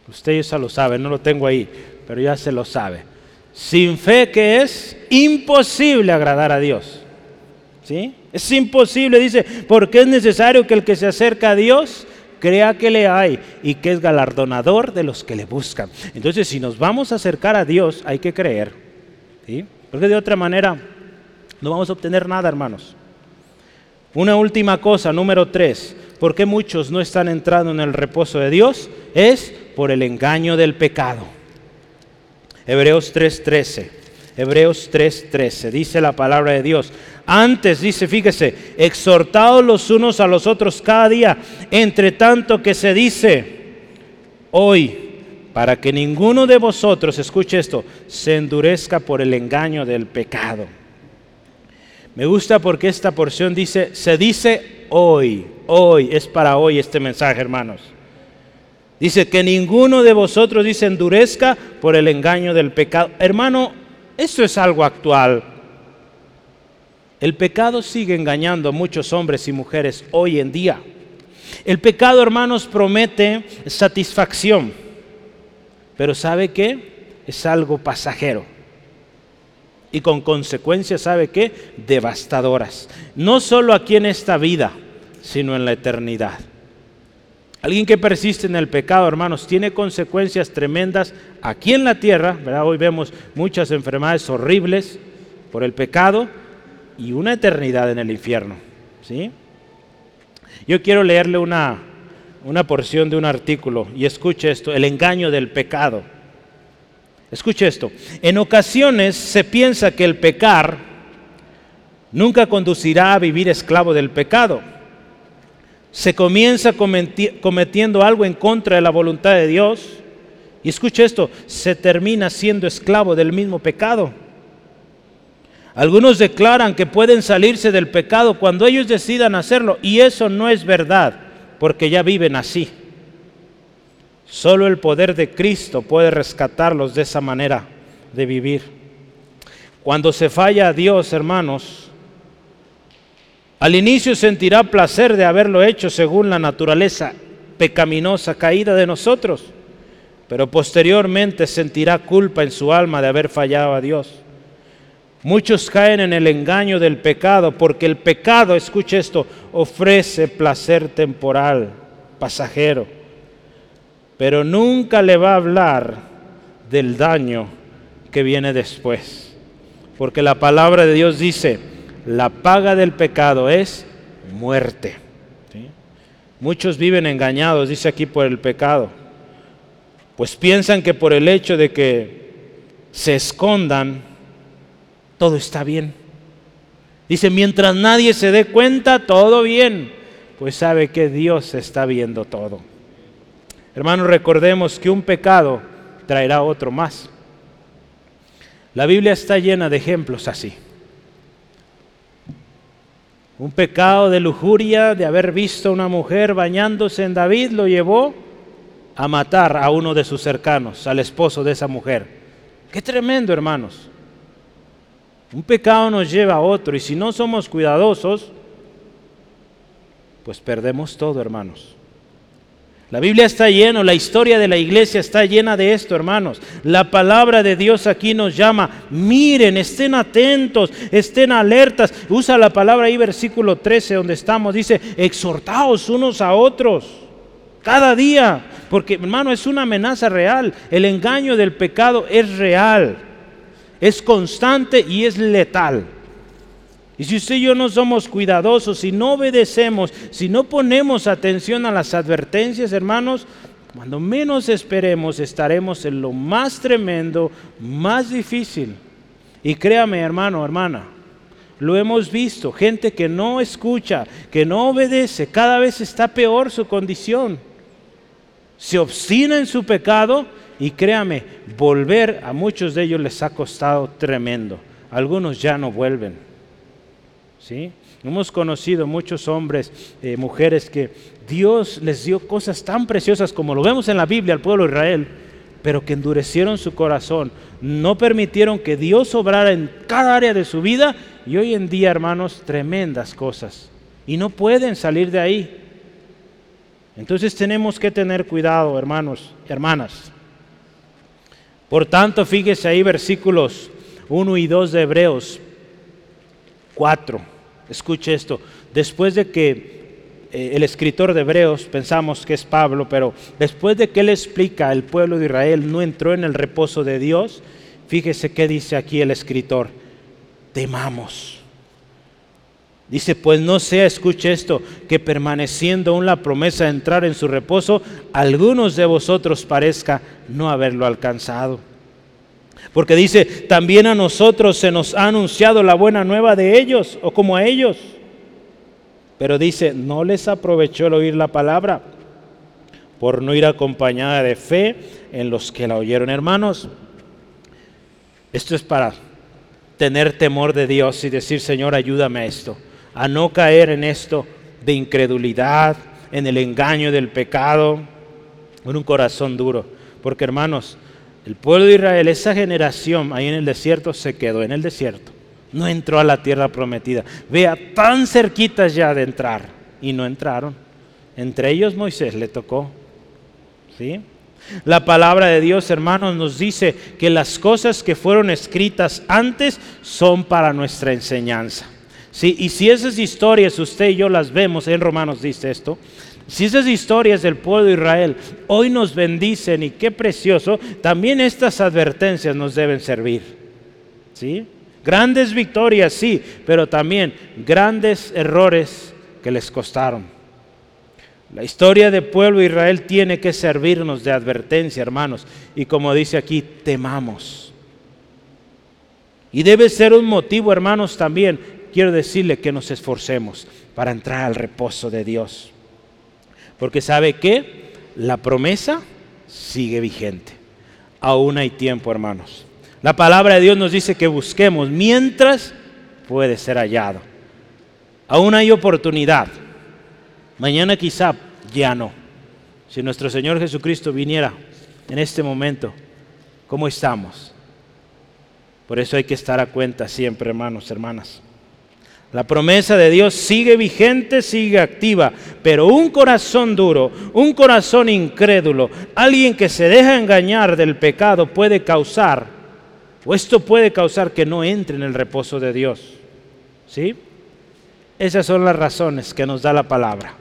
Usted ya lo sabe, no lo tengo ahí, pero ya se lo sabe. Sin fe que es imposible agradar a Dios. ¿Sí? Es imposible, dice, porque es necesario que el que se acerca a Dios crea que le hay y que es galardonador de los que le buscan. Entonces, si nos vamos a acercar a Dios, hay que creer. ¿sí? Porque de otra manera no vamos a obtener nada, hermanos. Una última cosa, número tres. ¿Por qué muchos no están entrando en el reposo de Dios? Es por el engaño del pecado. Hebreos 3:13. Hebreos 3:13. Dice la palabra de Dios. Antes, dice, fíjese, exhortados los unos a los otros cada día, entre tanto que se dice, hoy para que ninguno de vosotros, escuche esto, se endurezca por el engaño del pecado. Me gusta porque esta porción dice, se dice hoy, hoy, es para hoy este mensaje, hermanos. Dice que ninguno de vosotros dice endurezca por el engaño del pecado. Hermano, esto es algo actual. El pecado sigue engañando a muchos hombres y mujeres hoy en día. El pecado, hermanos, promete satisfacción pero ¿sabe qué? Es algo pasajero. Y con consecuencias, ¿sabe qué? Devastadoras. No solo aquí en esta vida, sino en la eternidad. Alguien que persiste en el pecado, hermanos, tiene consecuencias tremendas aquí en la tierra. Hoy vemos muchas enfermedades horribles por el pecado y una eternidad en el infierno, ¿sí? Yo quiero leerle una, una porción de un artículo y escuche esto, el engaño del pecado. Escuche esto, en ocasiones se piensa que el pecar nunca conducirá a vivir esclavo del pecado. Se comienza cometiendo algo en contra de la voluntad de Dios y escuche esto, se termina siendo esclavo del mismo pecado. Algunos declaran que pueden salirse del pecado cuando ellos decidan hacerlo y eso no es verdad porque ya viven así. Solo el poder de Cristo puede rescatarlos de esa manera de vivir. Cuando se falla a Dios, hermanos, al inicio sentirá placer de haberlo hecho según la naturaleza pecaminosa caída de nosotros, pero posteriormente sentirá culpa en su alma de haber fallado a Dios. Muchos caen en el engaño del pecado porque el pecado, escuche esto, ofrece placer temporal, pasajero, pero nunca le va a hablar del daño que viene después. Porque la palabra de Dios dice, la paga del pecado es muerte. Muchos viven engañados, dice aquí, por el pecado. Pues piensan que por el hecho de que se escondan, todo está bien. Dice, mientras nadie se dé cuenta, todo bien. Pues sabe que Dios está viendo todo. Hermanos, recordemos que un pecado traerá otro más. La Biblia está llena de ejemplos así. Un pecado de lujuria, de haber visto a una mujer bañándose en David, lo llevó a matar a uno de sus cercanos, al esposo de esa mujer. Qué tremendo, hermanos. Un pecado nos lleva a otro y si no somos cuidadosos, pues perdemos todo, hermanos. La Biblia está llena, la historia de la iglesia está llena de esto, hermanos. La palabra de Dios aquí nos llama, miren, estén atentos, estén alertas. Usa la palabra ahí, versículo 13, donde estamos, dice, exhortaos unos a otros, cada día, porque hermano, es una amenaza real. El engaño del pecado es real, es constante y es letal. Y si usted y yo no somos cuidadosos, si no obedecemos, si no ponemos atención a las advertencias, hermanos, cuando menos esperemos estaremos en lo más tremendo, más difícil. Y créame, hermano, hermana, lo hemos visto, gente que no escucha, que no obedece, cada vez está peor su condición. Se obstina en su pecado y créame, volver a muchos de ellos les ha costado tremendo. Algunos ya no vuelven. ¿Sí? Hemos conocido muchos hombres, eh, mujeres que Dios les dio cosas tan preciosas como lo vemos en la Biblia al pueblo de Israel, pero que endurecieron su corazón, no permitieron que Dios obrara en cada área de su vida y hoy en día, hermanos, tremendas cosas. Y no pueden salir de ahí. Entonces tenemos que tener cuidado, hermanos, hermanas. Por tanto, fíjese ahí versículos 1 y 2 de Hebreos 4. Escuche esto, después de que eh, el escritor de Hebreos, pensamos que es Pablo, pero después de que él explica el pueblo de Israel no entró en el reposo de Dios, fíjese qué dice aquí el escritor, temamos. Dice, pues no sea, escuche esto, que permaneciendo aún la promesa de entrar en su reposo, algunos de vosotros parezca no haberlo alcanzado. Porque dice, también a nosotros se nos ha anunciado la buena nueva de ellos o como a ellos. Pero dice, no les aprovechó el oír la palabra por no ir acompañada de fe en los que la oyeron. Hermanos, esto es para tener temor de Dios y decir, Señor, ayúdame a esto, a no caer en esto de incredulidad, en el engaño del pecado, en un corazón duro. Porque hermanos, el pueblo de Israel, esa generación ahí en el desierto se quedó en el desierto. No entró a la tierra prometida. Vea, tan cerquitas ya de entrar y no entraron. Entre ellos Moisés le tocó. ¿Sí? La palabra de Dios, hermanos, nos dice que las cosas que fueron escritas antes son para nuestra enseñanza. ¿Sí? Y si esas historias usted y yo las vemos, en Romanos dice esto, si esas historias del pueblo de Israel hoy nos bendicen y qué precioso, también estas advertencias nos deben servir. ¿Sí? Grandes victorias, sí, pero también grandes errores que les costaron. La historia del pueblo de Israel tiene que servirnos de advertencia, hermanos. Y como dice aquí, temamos. Y debe ser un motivo, hermanos, también, quiero decirle que nos esforcemos para entrar al reposo de Dios. Porque sabe que la promesa sigue vigente. Aún hay tiempo, hermanos. La palabra de Dios nos dice que busquemos mientras puede ser hallado. Aún hay oportunidad. Mañana quizá ya no. Si nuestro Señor Jesucristo viniera en este momento, ¿cómo estamos? Por eso hay que estar a cuenta siempre, hermanos, hermanas. La promesa de Dios sigue vigente, sigue activa, pero un corazón duro, un corazón incrédulo, alguien que se deja engañar del pecado puede causar, o esto puede causar que no entre en el reposo de Dios. ¿Sí? Esas son las razones que nos da la palabra.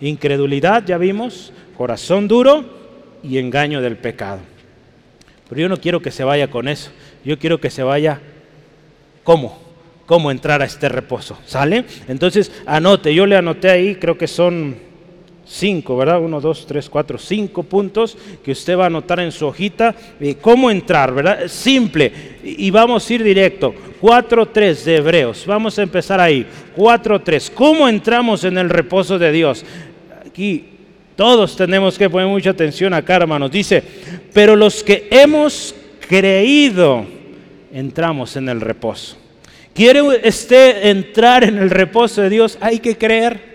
Incredulidad, ya vimos, corazón duro y engaño del pecado. Pero yo no quiero que se vaya con eso. Yo quiero que se vaya, ¿cómo? ¿Cómo entrar a este reposo? ¿Sale? Entonces, anote, yo le anoté ahí, creo que son cinco, ¿verdad? Uno, dos, tres, cuatro, cinco puntos que usted va a anotar en su hojita. ¿Cómo entrar, verdad? Simple. Y vamos a ir directo. 4.3 de Hebreos. Vamos a empezar ahí. 4.3. ¿Cómo entramos en el reposo de Dios? Aquí todos tenemos que poner mucha atención acá, hermanos. Dice, pero los que hemos creído, entramos en el reposo. ¿Quiere usted entrar en el reposo de Dios? Hay que creer.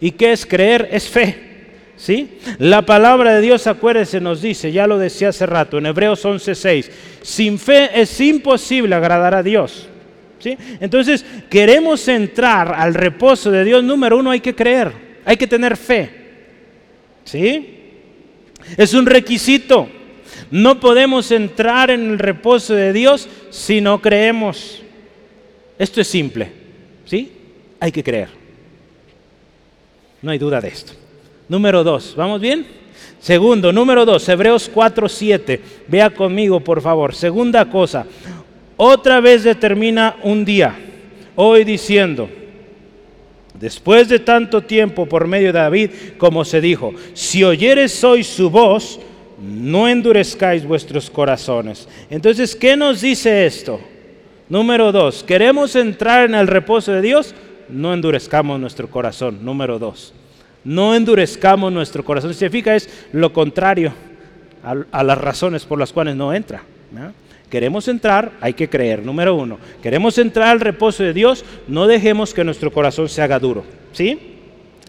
¿Y qué es creer? Es fe. ¿Sí? La palabra de Dios, acuérdese, nos dice, ya lo decía hace rato, en Hebreos 11:6, sin fe es imposible agradar a Dios. ¿Sí? Entonces, queremos entrar al reposo de Dios, número uno, hay que creer, hay que tener fe. ¿Sí? Es un requisito. No podemos entrar en el reposo de Dios si no creemos. Esto es simple. ¿Sí? Hay que creer. No hay duda de esto. Número dos, ¿vamos bien? Segundo, número dos, Hebreos 4, 7. Vea conmigo, por favor. Segunda cosa, otra vez determina un día, hoy diciendo, después de tanto tiempo por medio de David, como se dijo, si oyeres hoy su voz, no endurezcáis vuestros corazones. Entonces, ¿qué nos dice esto? Número dos, ¿queremos entrar en el reposo de Dios? No endurezcamos nuestro corazón. Número dos, no endurezcamos nuestro corazón. Si se fija, es lo contrario a, las razones por las cuales no entra. Queremos entrar, hay que creer. Número uno, queremos entrar al reposo de Dios, no dejemos que nuestro corazón se haga duro. ¿Sí?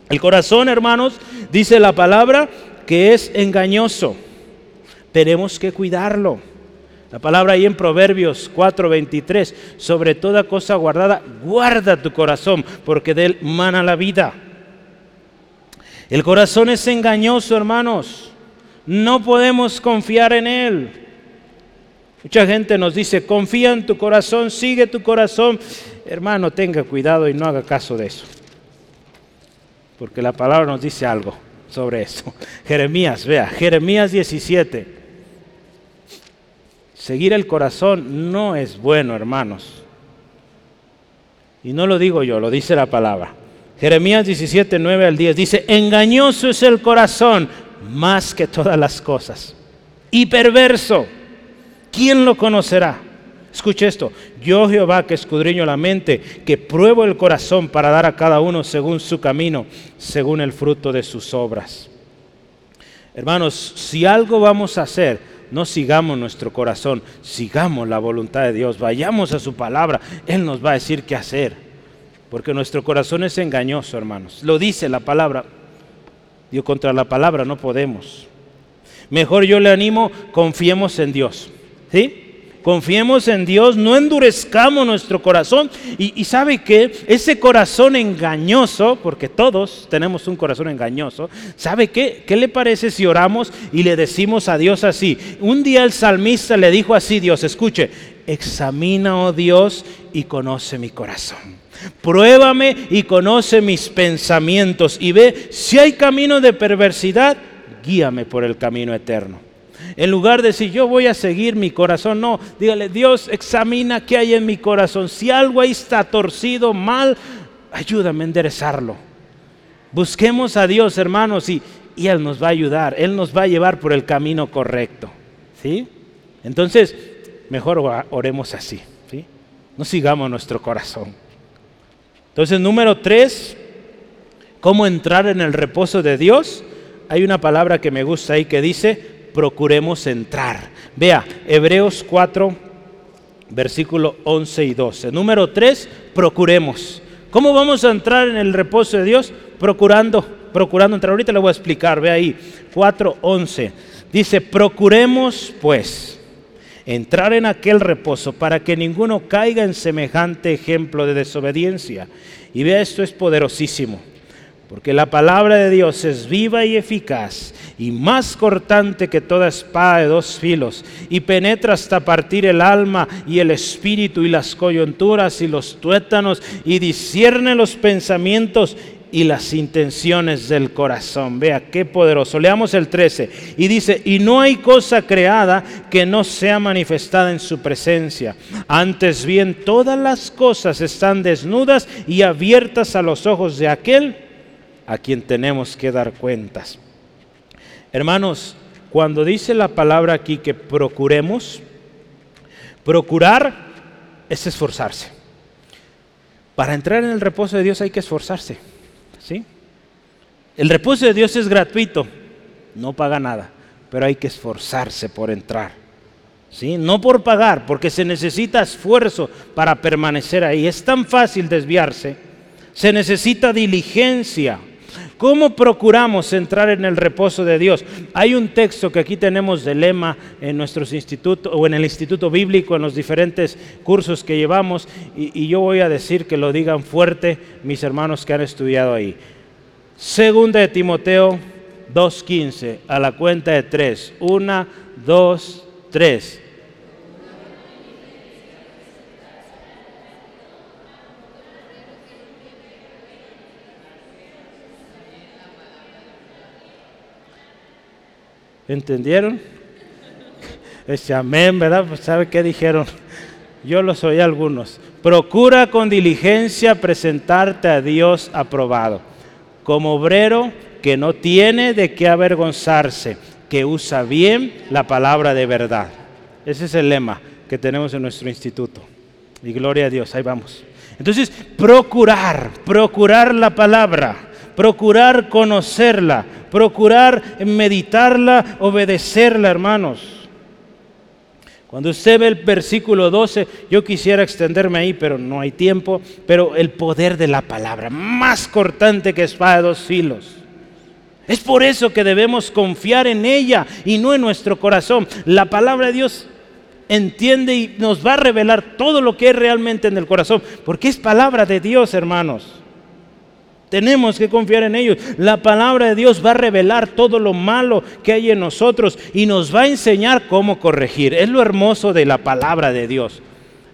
El corazón, hermanos, dice la palabra que es engañoso. Tenemos que cuidarlo. La palabra ahí en Proverbios 4:23, sobre toda cosa guardada, guarda tu corazón, porque de él mana la vida. El corazón es engañoso, hermanos. No podemos confiar en él. Mucha gente nos dice, confía en tu corazón, sigue tu corazón. Hermano, tenga cuidado y no haga caso de eso. Porque la palabra nos dice algo sobre eso. Jeremías, vea, Jeremías 17. Seguir el corazón no es bueno, hermanos. Y no lo digo yo, lo dice la palabra. Jeremías 17, 9 al 10 dice, engañoso es el corazón más que todas las cosas. Y perverso, ¿quién lo conocerá? Escuche esto, yo Jehová que escudriño la mente, que pruebo el corazón para dar a cada uno según su camino, según el fruto de sus obras. Hermanos, si algo vamos a hacer, no sigamos nuestro corazón, sigamos la voluntad de Dios, vayamos a su palabra, Él nos va a decir qué hacer, porque nuestro corazón es engañoso, hermanos. Lo dice la palabra. Dios contra la palabra no podemos. Mejor yo le animo, confiemos en Dios. ¿Sí? Confiemos en Dios, no endurezcamos nuestro corazón. Y, sabe que ese corazón engañoso, porque todos tenemos un corazón engañoso, ¿sabe qué? ¿Qué le parece si oramos y le decimos a Dios así? Un día el salmista le dijo así, Dios, escuche, examina, oh Dios, y conoce mi corazón. Pruébame y conoce mis pensamientos y ve si hay camino de perversidad, guíame por el camino eterno. En lugar de decir, yo voy a seguir mi corazón, no, dígale, Dios, examina qué hay en mi corazón. Si algo ahí está torcido, mal, ayúdame a enderezarlo. Busquemos a Dios, hermanos, y, y Él nos va a ayudar, Él nos va a llevar por el camino correcto. ¿Sí? Entonces, mejor oremos así. ¿sí? No sigamos nuestro corazón. Entonces, número tres, ¿cómo entrar en el reposo de Dios? Hay una palabra que me gusta ahí que dice, procuremos entrar. Vea, Hebreos 4, versículo 11 y 12. Número 3, procuremos. ¿Cómo vamos a entrar en el reposo de Dios? Procurando, procurando entrar. Ahorita le voy a explicar, ve ahí, 4, 11. Dice, procuremos pues entrar en aquel reposo para que ninguno caiga en semejante ejemplo de desobediencia. Y vea, esto es poderosísimo, porque la palabra de Dios es viva y eficaz y más cortante que toda espada de dos filos, y penetra hasta partir el alma y el espíritu y las coyunturas y los tuétanos, y discierne los pensamientos y las intenciones del corazón. Vea qué poderoso. Leamos el 13. Y dice, y no hay cosa creada que no sea manifestada en su presencia. Antes bien, todas las cosas están desnudas y abiertas a los ojos de aquel a quien tenemos que dar cuentas. Hermanos, cuando dice la palabra aquí que procuremos, procurar es esforzarse. Para entrar en el reposo de Dios hay que esforzarse. ¿sí? El reposo de Dios es gratuito, no paga nada, pero hay que esforzarse por entrar. ¿sí? No por pagar, porque se necesita esfuerzo para permanecer ahí. Es tan fácil desviarse, se necesita diligencia. ¿Cómo procuramos entrar en el reposo de Dios? Hay un texto que aquí tenemos de lema en nuestros institutos o en el instituto bíblico, en los diferentes cursos que llevamos, y, yo voy a decir que lo digan fuerte mis hermanos que han estudiado ahí. Segunda de Timoteo 2.15, a la cuenta de tres. Una, dos, tres. ¿Entendieron? Ese amén, ¿verdad? Pues sabe qué dijeron. Yo los oí algunos. Procura con diligencia presentarte a Dios aprobado, como obrero que no tiene de qué avergonzarse, que usa bien la palabra de verdad. Ese es el lema que tenemos en nuestro instituto. Y gloria a Dios, ahí vamos. Entonces, procurar, procurar la palabra, procurar conocerla, procurar meditarla, obedecerla, hermanos. Cuando usted ve el versículo 12, yo quisiera extenderme ahí, pero no hay tiempo, pero el poder de la palabra, más cortante que espada de dos filos. Es por eso que debemos confiar en ella y no en nuestro corazón. La palabra de Dios entiende y nos va a revelar todo lo que es realmente en el corazón, porque es palabra de Dios, hermanos. Tenemos que confiar en ellos. La palabra de Dios va a revelar todo lo malo que hay en nosotros y nos va a enseñar cómo corregir. Es lo hermoso de la palabra de Dios.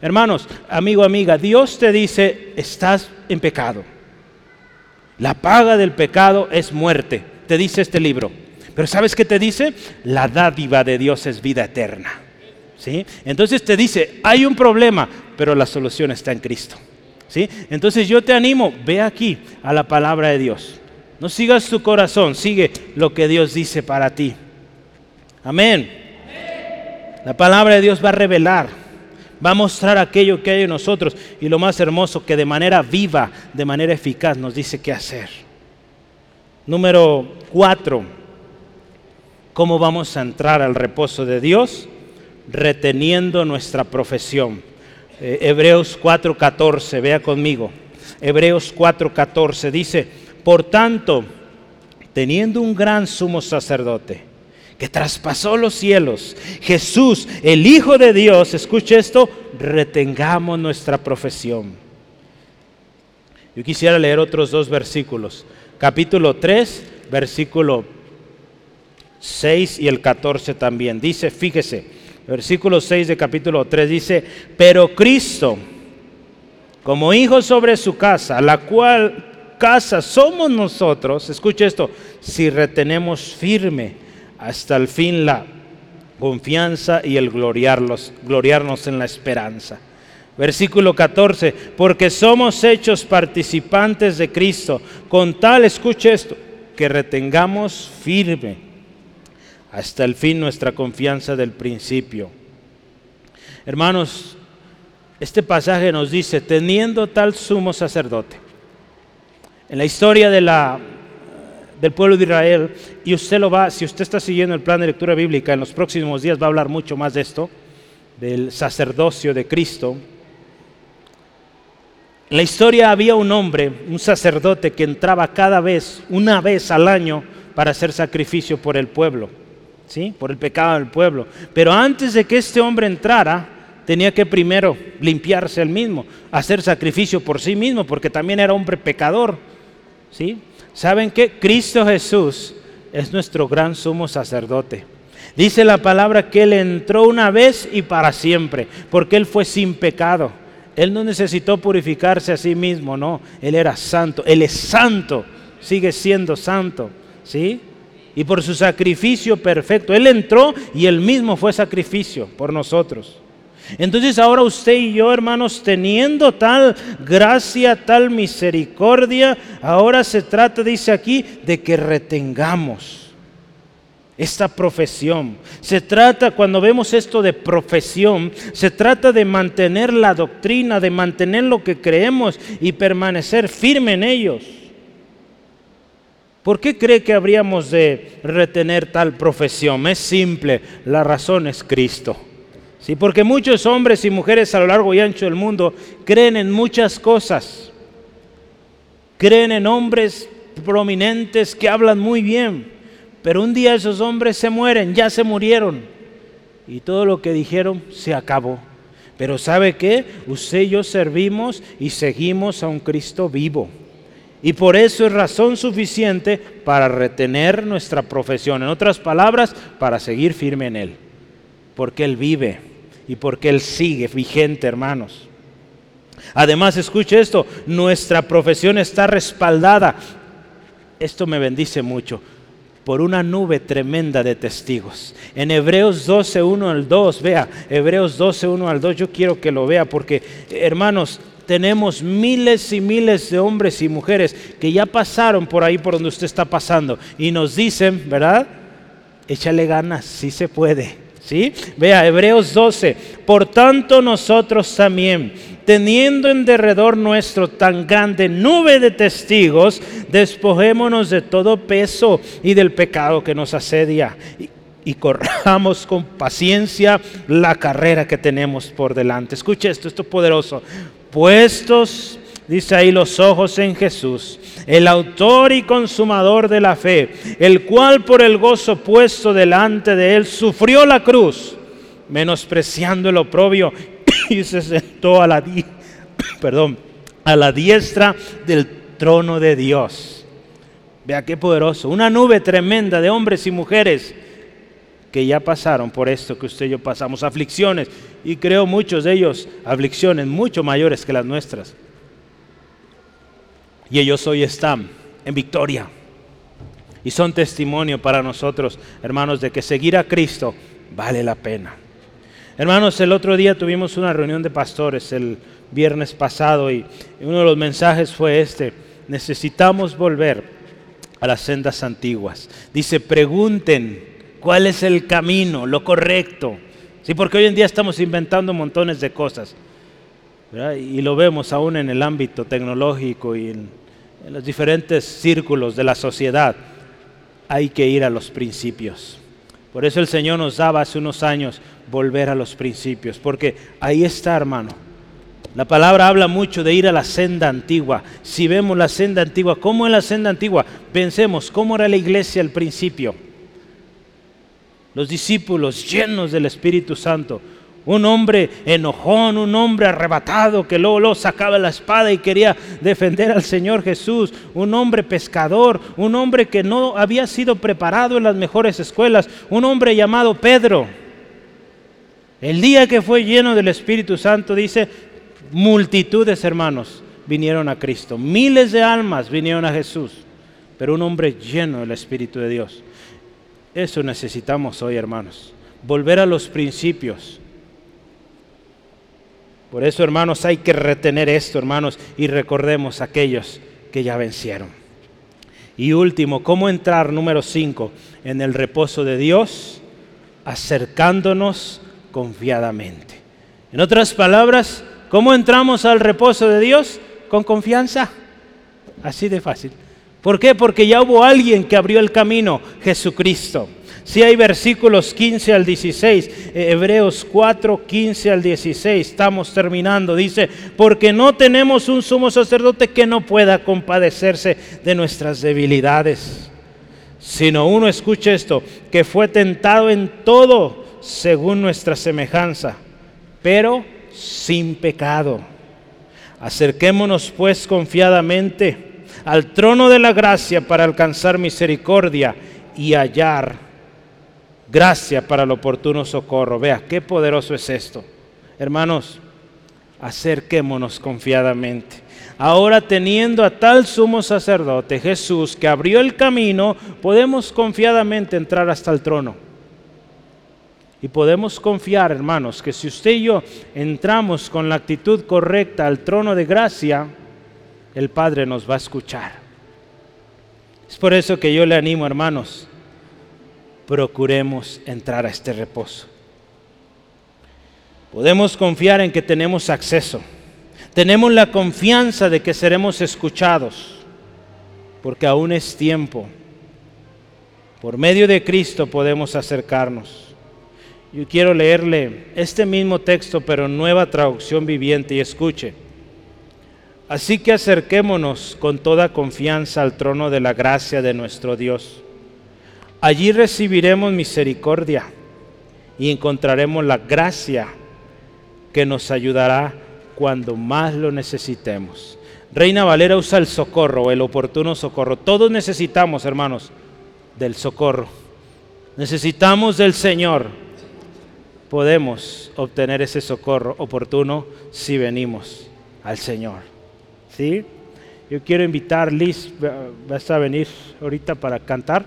Hermanos, amigo, amiga, Dios te dice, estás en pecado. La paga del pecado es muerte, te dice este libro. Pero ¿sabes qué te dice? La dádiva de Dios es vida eterna. ¿Sí? Entonces te dice, hay un problema, pero la solución está en Cristo. Entonces yo te animo, ve aquí a la palabra de Dios. No sigas tu corazón, sigue lo que Dios dice para ti. Amén. La palabra de Dios va a revelar, va a mostrar aquello que hay en nosotros y lo más hermoso, que de manera viva, de manera eficaz nos dice qué hacer. Número cuatro, ¿cómo vamos a entrar al reposo de Dios? Reteniendo nuestra profesión. Eh, Hebreos 4:14, vea conmigo. Hebreos 4:14 dice, por tanto, teniendo un gran sumo sacerdote que traspasó los cielos, Jesús, el Hijo de Dios, escuche esto, retengamos nuestra profesión. Yo quisiera leer otros dos versículos. Capítulo 3, versículo 6 y el 14 también. Dice, fíjese, versículo 6 de capítulo 3 dice, pero Cristo, como hijo sobre su casa, la cual casa somos nosotros, escuche esto, si retenemos firme hasta el fin la confianza y el gloriarlos, gloriarnos en la esperanza. Versículo 14, porque somos hechos participantes de Cristo, con tal, escuche esto, que retengamos firme hasta el fin nuestra confianza del principio. Hermanos, este pasaje nos dice, teniendo tal sumo sacerdote, en la historia del pueblo de Israel, y usted lo va, si usted está siguiendo el plan de lectura bíblica, en los próximos días va a hablar mucho más de esto, del sacerdocio de Cristo. En la historia había un hombre, un sacerdote que entraba cada vez, una vez al año, para hacer sacrificio por el pueblo. ¿Sí? Por el pecado del pueblo. Pero antes de que este hombre entrara, tenía que primero limpiarse él mismo, hacer sacrificio por sí mismo, porque también era hombre pecador, ¿sí? ¿Saben qué? Cristo Jesús es nuestro gran sumo sacerdote. Dice la palabra que Él entró una vez y para siempre, porque Él fue sin pecado. Él no necesitó purificarse a sí mismo, no. Él era santo. Él es santo, sigue siendo santo, ¿sí? Y por su sacrificio perfecto. Él entró y Él mismo fue sacrificio por nosotros. Entonces ahora usted y yo, hermanos, teniendo tal gracia, tal misericordia, ahora se trata, dice aquí, de que retengamos esta profesión. Se trata, cuando vemos esto de profesión, se trata de mantener la doctrina, de mantener lo que creemos y permanecer firme en ellos. ¿Por qué cree que habríamos de retener tal profesión? Es simple, la razón es Cristo. Sí, porque muchos hombres y mujeres a lo largo y ancho del mundo creen en muchas cosas. Creen en hombres prominentes que hablan muy bien, pero un día esos hombres se mueren, ya se murieron. Y todo lo que dijeron se acabó. Pero ¿sabe qué? Usted y yo servimos y seguimos a un Cristo vivo. Y por eso es razón suficiente para retener nuestra profesión. En otras palabras, para seguir firme en Él. Porque Él vive y porque Él sigue vigente, hermanos. Además, escuche esto, nuestra profesión está respaldada. Esto me bendice mucho por una nube tremenda de testigos. En Hebreos 12, 1 al 2, vea, Hebreos 12, 1 al 2, yo quiero que lo vea porque, hermanos, tenemos miles y miles de hombres y mujeres que ya pasaron por ahí por donde usted está pasando y nos dicen, ¿verdad? Échale ganas, sí se puede. ¿Sí? Vea, Hebreos 12. Por tanto, nosotros también, teniendo en derredor nuestro tan grande nube de testigos, despojémonos de todo peso y del pecado que nos asedia. Y, y corramos con paciencia la carrera que tenemos por delante. Escuche esto, esto es poderoso. Puestos dice ahí los ojos en Jesús, el autor y consumador de la fe, el cual por el gozo puesto delante de él sufrió la cruz, menospreciando el oprobio y se sentó a la, diestra del trono de Dios. Vea qué poderoso, una nube tremenda de hombres y mujeres que ya pasaron por esto que usted y yo pasamos, aflicciones, y creo muchos de ellos aflicciones mucho mayores que las nuestras y ellos hoy están en victoria. Y son testimonio para nosotros, hermanos, de que seguir a Cristo vale la pena. Hermanos, el otro día tuvimos una reunión de pastores el viernes pasado y uno de los mensajes fue este, necesitamos volver a las sendas antiguas. Dice, pregunten cuál es el camino, lo correcto. Sí, porque hoy en día estamos inventando montones de cosas. Y lo vemos aún en el ámbito tecnológico y en en los diferentes círculos de la sociedad, hay que ir a los principios. Por eso el Señor nos daba hace unos años volver a los principios, porque ahí está, hermano. La palabra habla mucho de ir a la senda antigua. Si vemos la senda antigua, ¿cómo es la senda antigua? Pensemos, ¿cómo era la iglesia al principio? Los discípulos llenos del Espíritu Santo, un hombre enojón, un hombre arrebatado que luego, luego sacaba la espada y quería defender al Señor Jesús, un hombre pescador, un hombre que no había sido preparado en las mejores escuelas, un hombre llamado Pedro. El día que fue lleno del Espíritu Santo, dice, multitudes hermanos vinieron a Cristo, miles de almas vinieron a Jesús, pero un hombre lleno del Espíritu de Dios. Eso necesitamos hoy, hermanos, volver a los principios por eso, hermanos, hay que retener esto, hermanos, y recordemos a aquellos que ya vencieron. Y último, ¿cómo entrar, número 5, en el reposo de Dios? Acercándonos confiadamente. En otras palabras, ¿cómo entramos al reposo de Dios? Con confianza. Así de fácil. ¿Por qué? Porque ya hubo alguien que abrió el camino, Jesucristo. Si hay versículos 15 al 16, eh, Hebreos 4, 15 al 16, estamos terminando. Dice, porque no tenemos un sumo sacerdote que no pueda compadecerse de nuestras debilidades, sino uno, escuche esto, que fue tentado en todo según nuestra semejanza, pero sin pecado. Acerquémonos pues confiadamente al trono de la gracia para alcanzar misericordia y hallar gracia para el oportuno socorro. Vea, qué poderoso es esto. Hermanos, acerquémonos confiadamente. Ahora teniendo a tal sumo sacerdote, Jesús, que abrió el camino, podemos confiadamente entrar hasta el trono. Y podemos confiar, hermanos, que si usted y yo entramos con la actitud correcta al trono de gracia, el Padre nos va a escuchar. Es por eso que yo le animo, hermanos, procuremos entrar a este reposo. Podemos confiar en que tenemos acceso. Tenemos la confianza de que seremos escuchados, porque aún es tiempo. Por medio de Cristo podemos acercarnos. Yo quiero leerle este mismo texto, pero en nueva traducción viviente, y escuche. Así que acerquémonos con toda confianza al trono de la gracia de nuestro Dios. Allí recibiremos misericordia y encontraremos la gracia que nos ayudará cuando más lo necesitemos. Reina Valera usa el socorro, el oportuno socorro. Todos necesitamos, hermanos, del socorro. Necesitamos del Señor. Podemos obtener ese socorro oportuno si venimos al Señor. ¿Sí? Yo quiero invitar, Liz, vas a venir ahorita para cantar.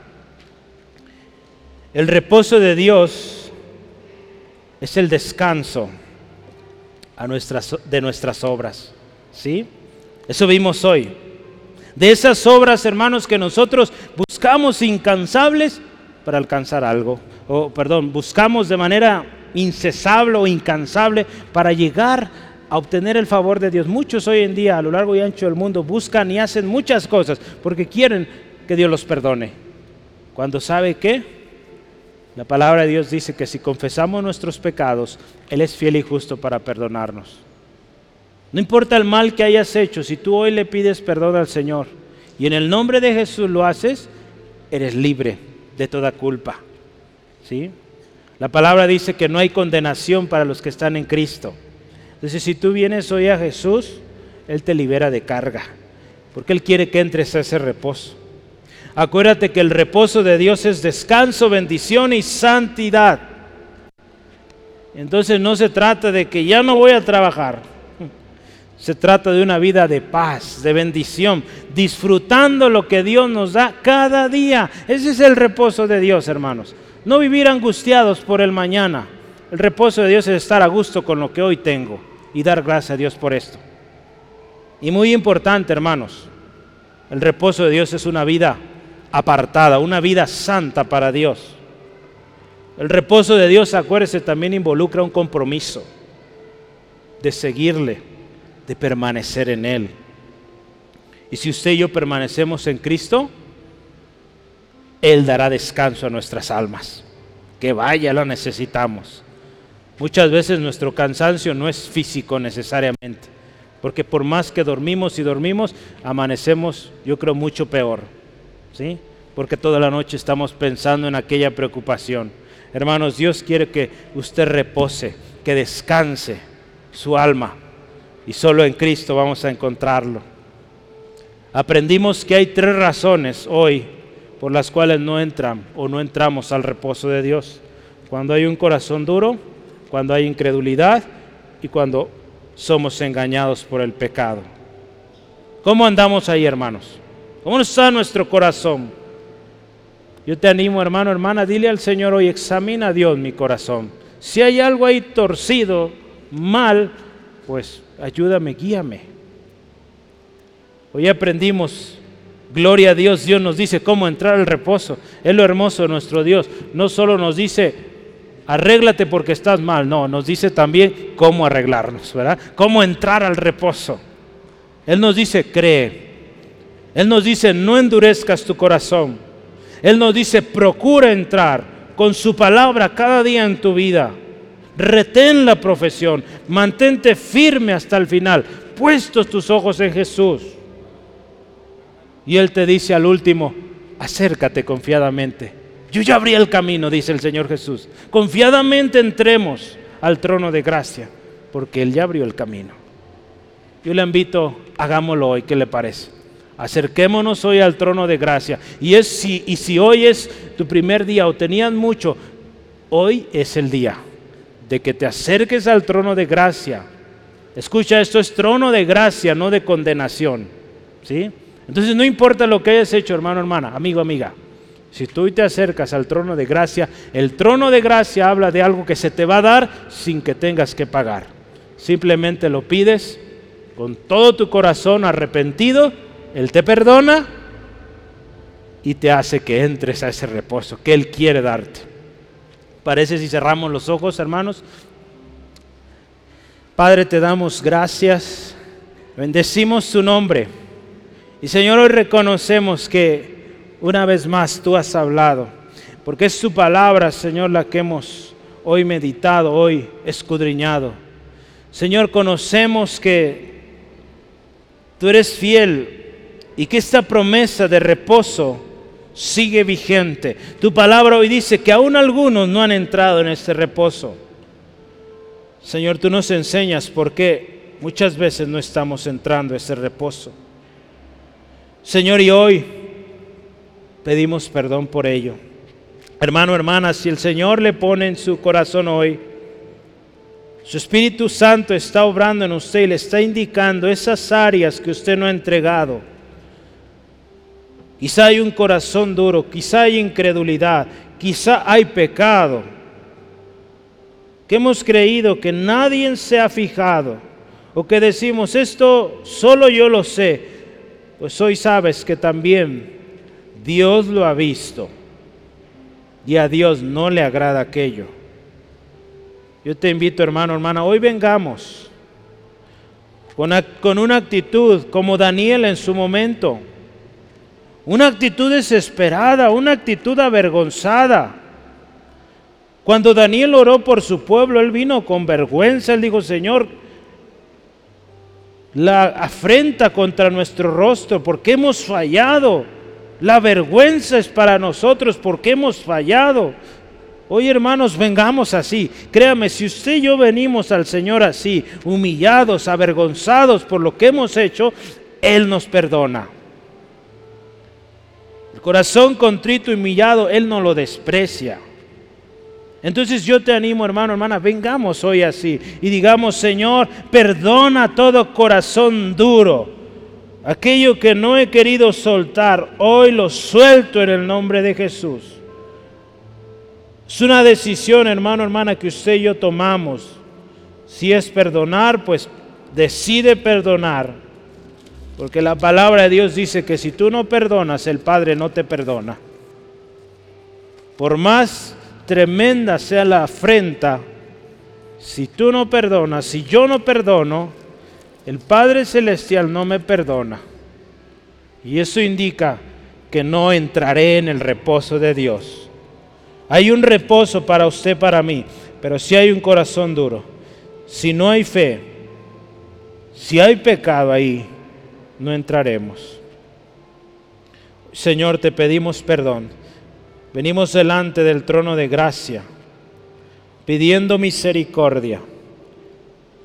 El reposo de Dios es el descanso nuestras, de nuestras obras. ¿Sí? Eso vimos hoy. De esas obras, hermanos, que nosotros buscamos incansables para alcanzar algo. O, perdón, buscamos de manera incesable o incansable para llegar a obtener el favor de Dios. Muchos hoy en día a lo largo y ancho del mundo buscan y hacen muchas cosas porque quieren que Dios los perdone. Cuando sabe que la palabra de Dios dice que si confesamos nuestros pecados, Él es fiel y justo para perdonarnos. No importa el mal que hayas hecho, si tú hoy le pides perdón al Señor y en el nombre de Jesús lo haces, eres libre de toda culpa. ¿Sí? La palabra dice que no hay condenación para los que están en Cristo. Entonces, si tú vienes hoy a Jesús, Él te libera de carga, porque Él quiere que entres a ese reposo. Acuérdate que el reposo de Dios es descanso, bendición y santidad. Entonces no se trata de que ya no voy a trabajar. Se trata de una vida de paz, de bendición, disfrutando lo que Dios nos da cada día. Ese es el reposo de Dios, hermanos. No vivir angustiados por el mañana. El reposo de Dios es estar a gusto con lo que hoy tengo y dar gracias a Dios por esto. Y muy importante, hermanos, el reposo de Dios es una vida apartada, una vida santa para Dios. El reposo de Dios, acuérdese, también involucra un compromiso de seguirle, de permanecer en Él. Y si usted y yo permanecemos en Cristo, Él dará descanso a nuestras almas. Que vaya, lo necesitamos. Muchas veces nuestro cansancio no es físico necesariamente, porque por más que dormimos y dormimos, amanecemos, yo creo, mucho peor. ¿sí? Porque toda la noche estamos pensando en aquella preocupación. Hermanos, Dios quiere que usted repose, que descanse su alma. Y solo en Cristo vamos a encontrarlo. Aprendimos que hay tres razones hoy por las cuales no entran o no entramos al reposo de Dios. Cuando hay un corazón duro, cuando hay incredulidad y cuando somos engañados por el pecado. ¿Cómo andamos ahí, hermanos? ¿Cómo está nuestro corazón? Yo te animo, hermano, hermana, dile al Señor hoy, examina a Dios mi corazón. Si hay algo ahí torcido, mal, pues ayúdame, guíame. Hoy aprendimos, gloria a Dios, Dios nos dice cómo entrar al reposo. Es lo hermoso de nuestro Dios. No solo nos dice, arréglate porque estás mal, no, nos dice también cómo arreglarnos, ¿verdad? Cómo entrar al reposo. Él nos dice, cree, él nos dice, no endurezcas tu corazón. Él nos dice, procura entrar con su palabra cada día en tu vida. Retén la profesión, mantente firme hasta el final, puestos tus ojos en Jesús. Y Él te dice al último, acércate confiadamente. Yo ya abrí el camino, dice el Señor Jesús. Confiadamente entremos al trono de gracia, porque Él ya abrió el camino. Yo le invito, hagámoslo hoy, ¿qué le parece? Acerquémonos hoy al trono de gracia. Y, es si, y si hoy es tu primer día o tenían mucho, hoy es el día de que te acerques al trono de gracia. Escucha, esto es trono de gracia, no de condenación. ¿Sí? Entonces no importa lo que hayas hecho, hermano, hermana, amigo, amiga. Si tú te acercas al trono de gracia, el trono de gracia habla de algo que se te va a dar sin que tengas que pagar. Simplemente lo pides con todo tu corazón arrepentido, Él te perdona y te hace que entres a ese reposo que Él quiere darte. Parece si cerramos los ojos, hermanos. Padre, te damos gracias, bendecimos tu nombre. Y Señor, hoy reconocemos que una vez más tú has hablado, porque es tu palabra, Señor, la que hemos hoy meditado, hoy escudriñado. Señor, conocemos que tú eres fiel y que esta promesa de reposo sigue vigente. Tu palabra hoy dice que aún algunos no han entrado en este reposo. Señor, tú nos enseñas por qué muchas veces no estamos entrando a ese reposo. Señor, y hoy pedimos perdón por ello. Hermano, hermana, si el Señor le pone en su corazón hoy, su Espíritu Santo está obrando en usted y le está indicando esas áreas que usted no ha entregado. Quizá hay un corazón duro, quizá hay incredulidad, quizá hay pecado, que hemos creído que nadie se ha fijado, o que decimos, esto solo yo lo sé, pues hoy sabes que también Dios lo ha visto y a Dios no le agrada aquello. Yo te invito, hermano, hermana, hoy vengamos con, una actitud como Daniel en su momento, una actitud desesperada, una actitud avergonzada. Cuando Daniel oró por su pueblo, él vino con vergüenza, él dijo, Señor, la afrenta contra nuestro rostro porque hemos fallado la vergüenza es para nosotros porque hemos fallado. Hoy hermanos, vengamos así. Créame, si usted y yo venimos al Señor así, humillados, avergonzados por lo que hemos hecho, Él nos perdona. El corazón contrito y humillado, Él no lo desprecia. Entonces yo te animo, hermano, hermana, vengamos hoy así y digamos, Señor, perdona todo corazón duro Aquello que no he querido soltar, hoy lo suelto en el nombre de Jesús. Es una decisión, hermano, hermana, que usted y yo tomamos. Si es perdonar, pues decide perdonar. Porque la palabra de Dios dice que si tú no perdonas, el Padre no te perdona. Por más tremenda sea la afrenta, si tú no perdonas, si yo no perdono, el Padre Celestial no me perdona. Y eso indica que no entraré en el reposo de Dios. Hay un reposo para usted, para mí, pero si hay un corazón duro, si no hay fe, si hay pecado ahí, no entraremos. Señor, te pedimos perdón. Venimos delante del trono de gracia, pidiendo misericordia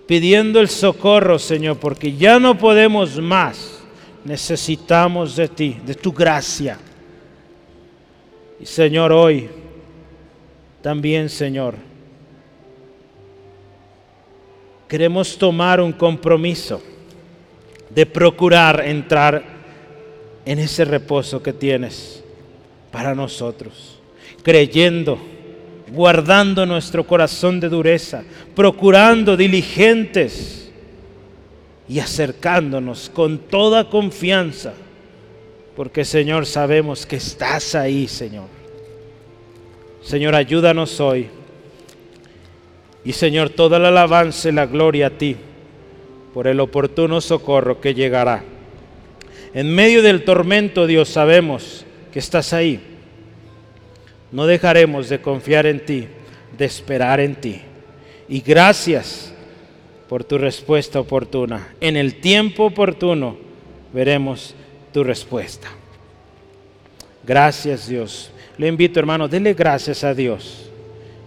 pidiendo el socorro, Señor, porque ya no podemos más. Necesitamos de ti, de tu gracia. Y Señor, hoy también, Señor, queremos tomar un compromiso de procurar entrar en ese reposo que tienes para nosotros, creyendo guardando nuestro corazón de dureza, procurando diligentes y acercándonos con toda confianza, porque Señor sabemos que estás ahí, Señor. Señor, ayúdanos hoy. Y Señor, toda la alabanza y la gloria a ti por el oportuno socorro que llegará. En medio del tormento, Dios, sabemos que estás ahí no dejaremos de confiar en ti, de esperar en ti. Y gracias por tu respuesta oportuna. En el tiempo oportuno veremos tu respuesta. Gracias Dios. Le invito hermano, dele gracias a Dios.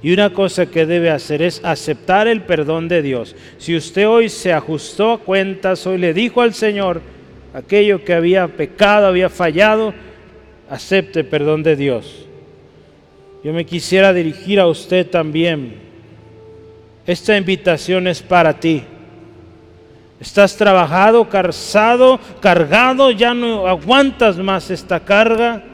Y una cosa que debe hacer es aceptar el perdón de Dios. Si usted hoy se ajustó a cuentas, hoy le dijo al Señor aquello que había pecado, había fallado, acepte el perdón de Dios. Yo me quisiera dirigir a usted también. Esta invitación es para ti. Estás trabajado, cansado, cargado, ya no aguantas más esta carga.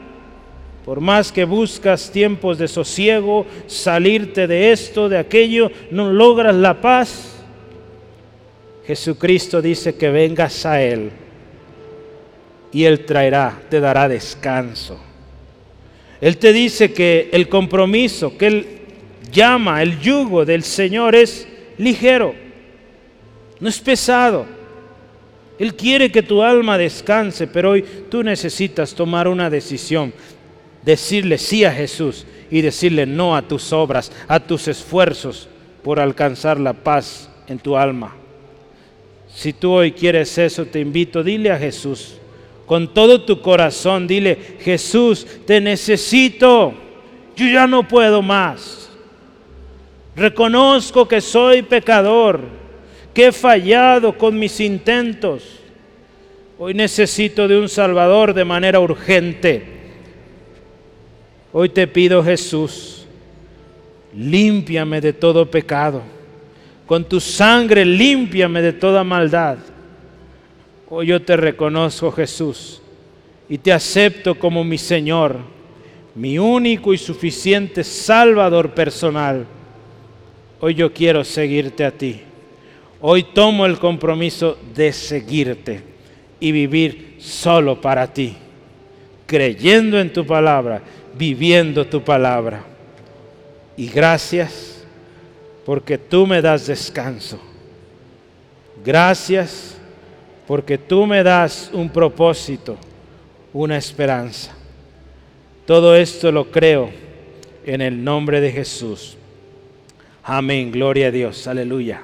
Por más que buscas tiempos de sosiego, salirte de esto, de aquello, no logras la paz. Jesucristo dice que vengas a Él y Él traerá, te dará descanso. Él te dice que el compromiso que Él llama, el yugo del Señor es ligero, no es pesado. Él quiere que tu alma descanse, pero hoy tú necesitas tomar una decisión decirle sí a Jesús y decirle no a tus obras, a tus esfuerzos por alcanzar la paz en tu alma. Si tú hoy quieres eso, te invito, dile a Jesús, con todo tu corazón, dile, Jesús, te necesito, yo ya no puedo más. Reconozco que soy pecador, que he fallado con mis intentos. Hoy necesito de un Salvador de manera urgente. Hoy te pido Jesús, límpiame de todo pecado. Con tu sangre límpiame de toda maldad. Hoy yo te reconozco Jesús y te acepto como mi Señor, mi único y suficiente Salvador personal. Hoy yo quiero seguirte a ti. Hoy tomo el compromiso de seguirte y vivir solo para ti, creyendo en tu palabra viviendo tu palabra. Y gracias porque tú me das descanso. Gracias porque tú me das un propósito, una esperanza. Todo esto lo creo en el nombre de Jesús. Amén, gloria a Dios, aleluya.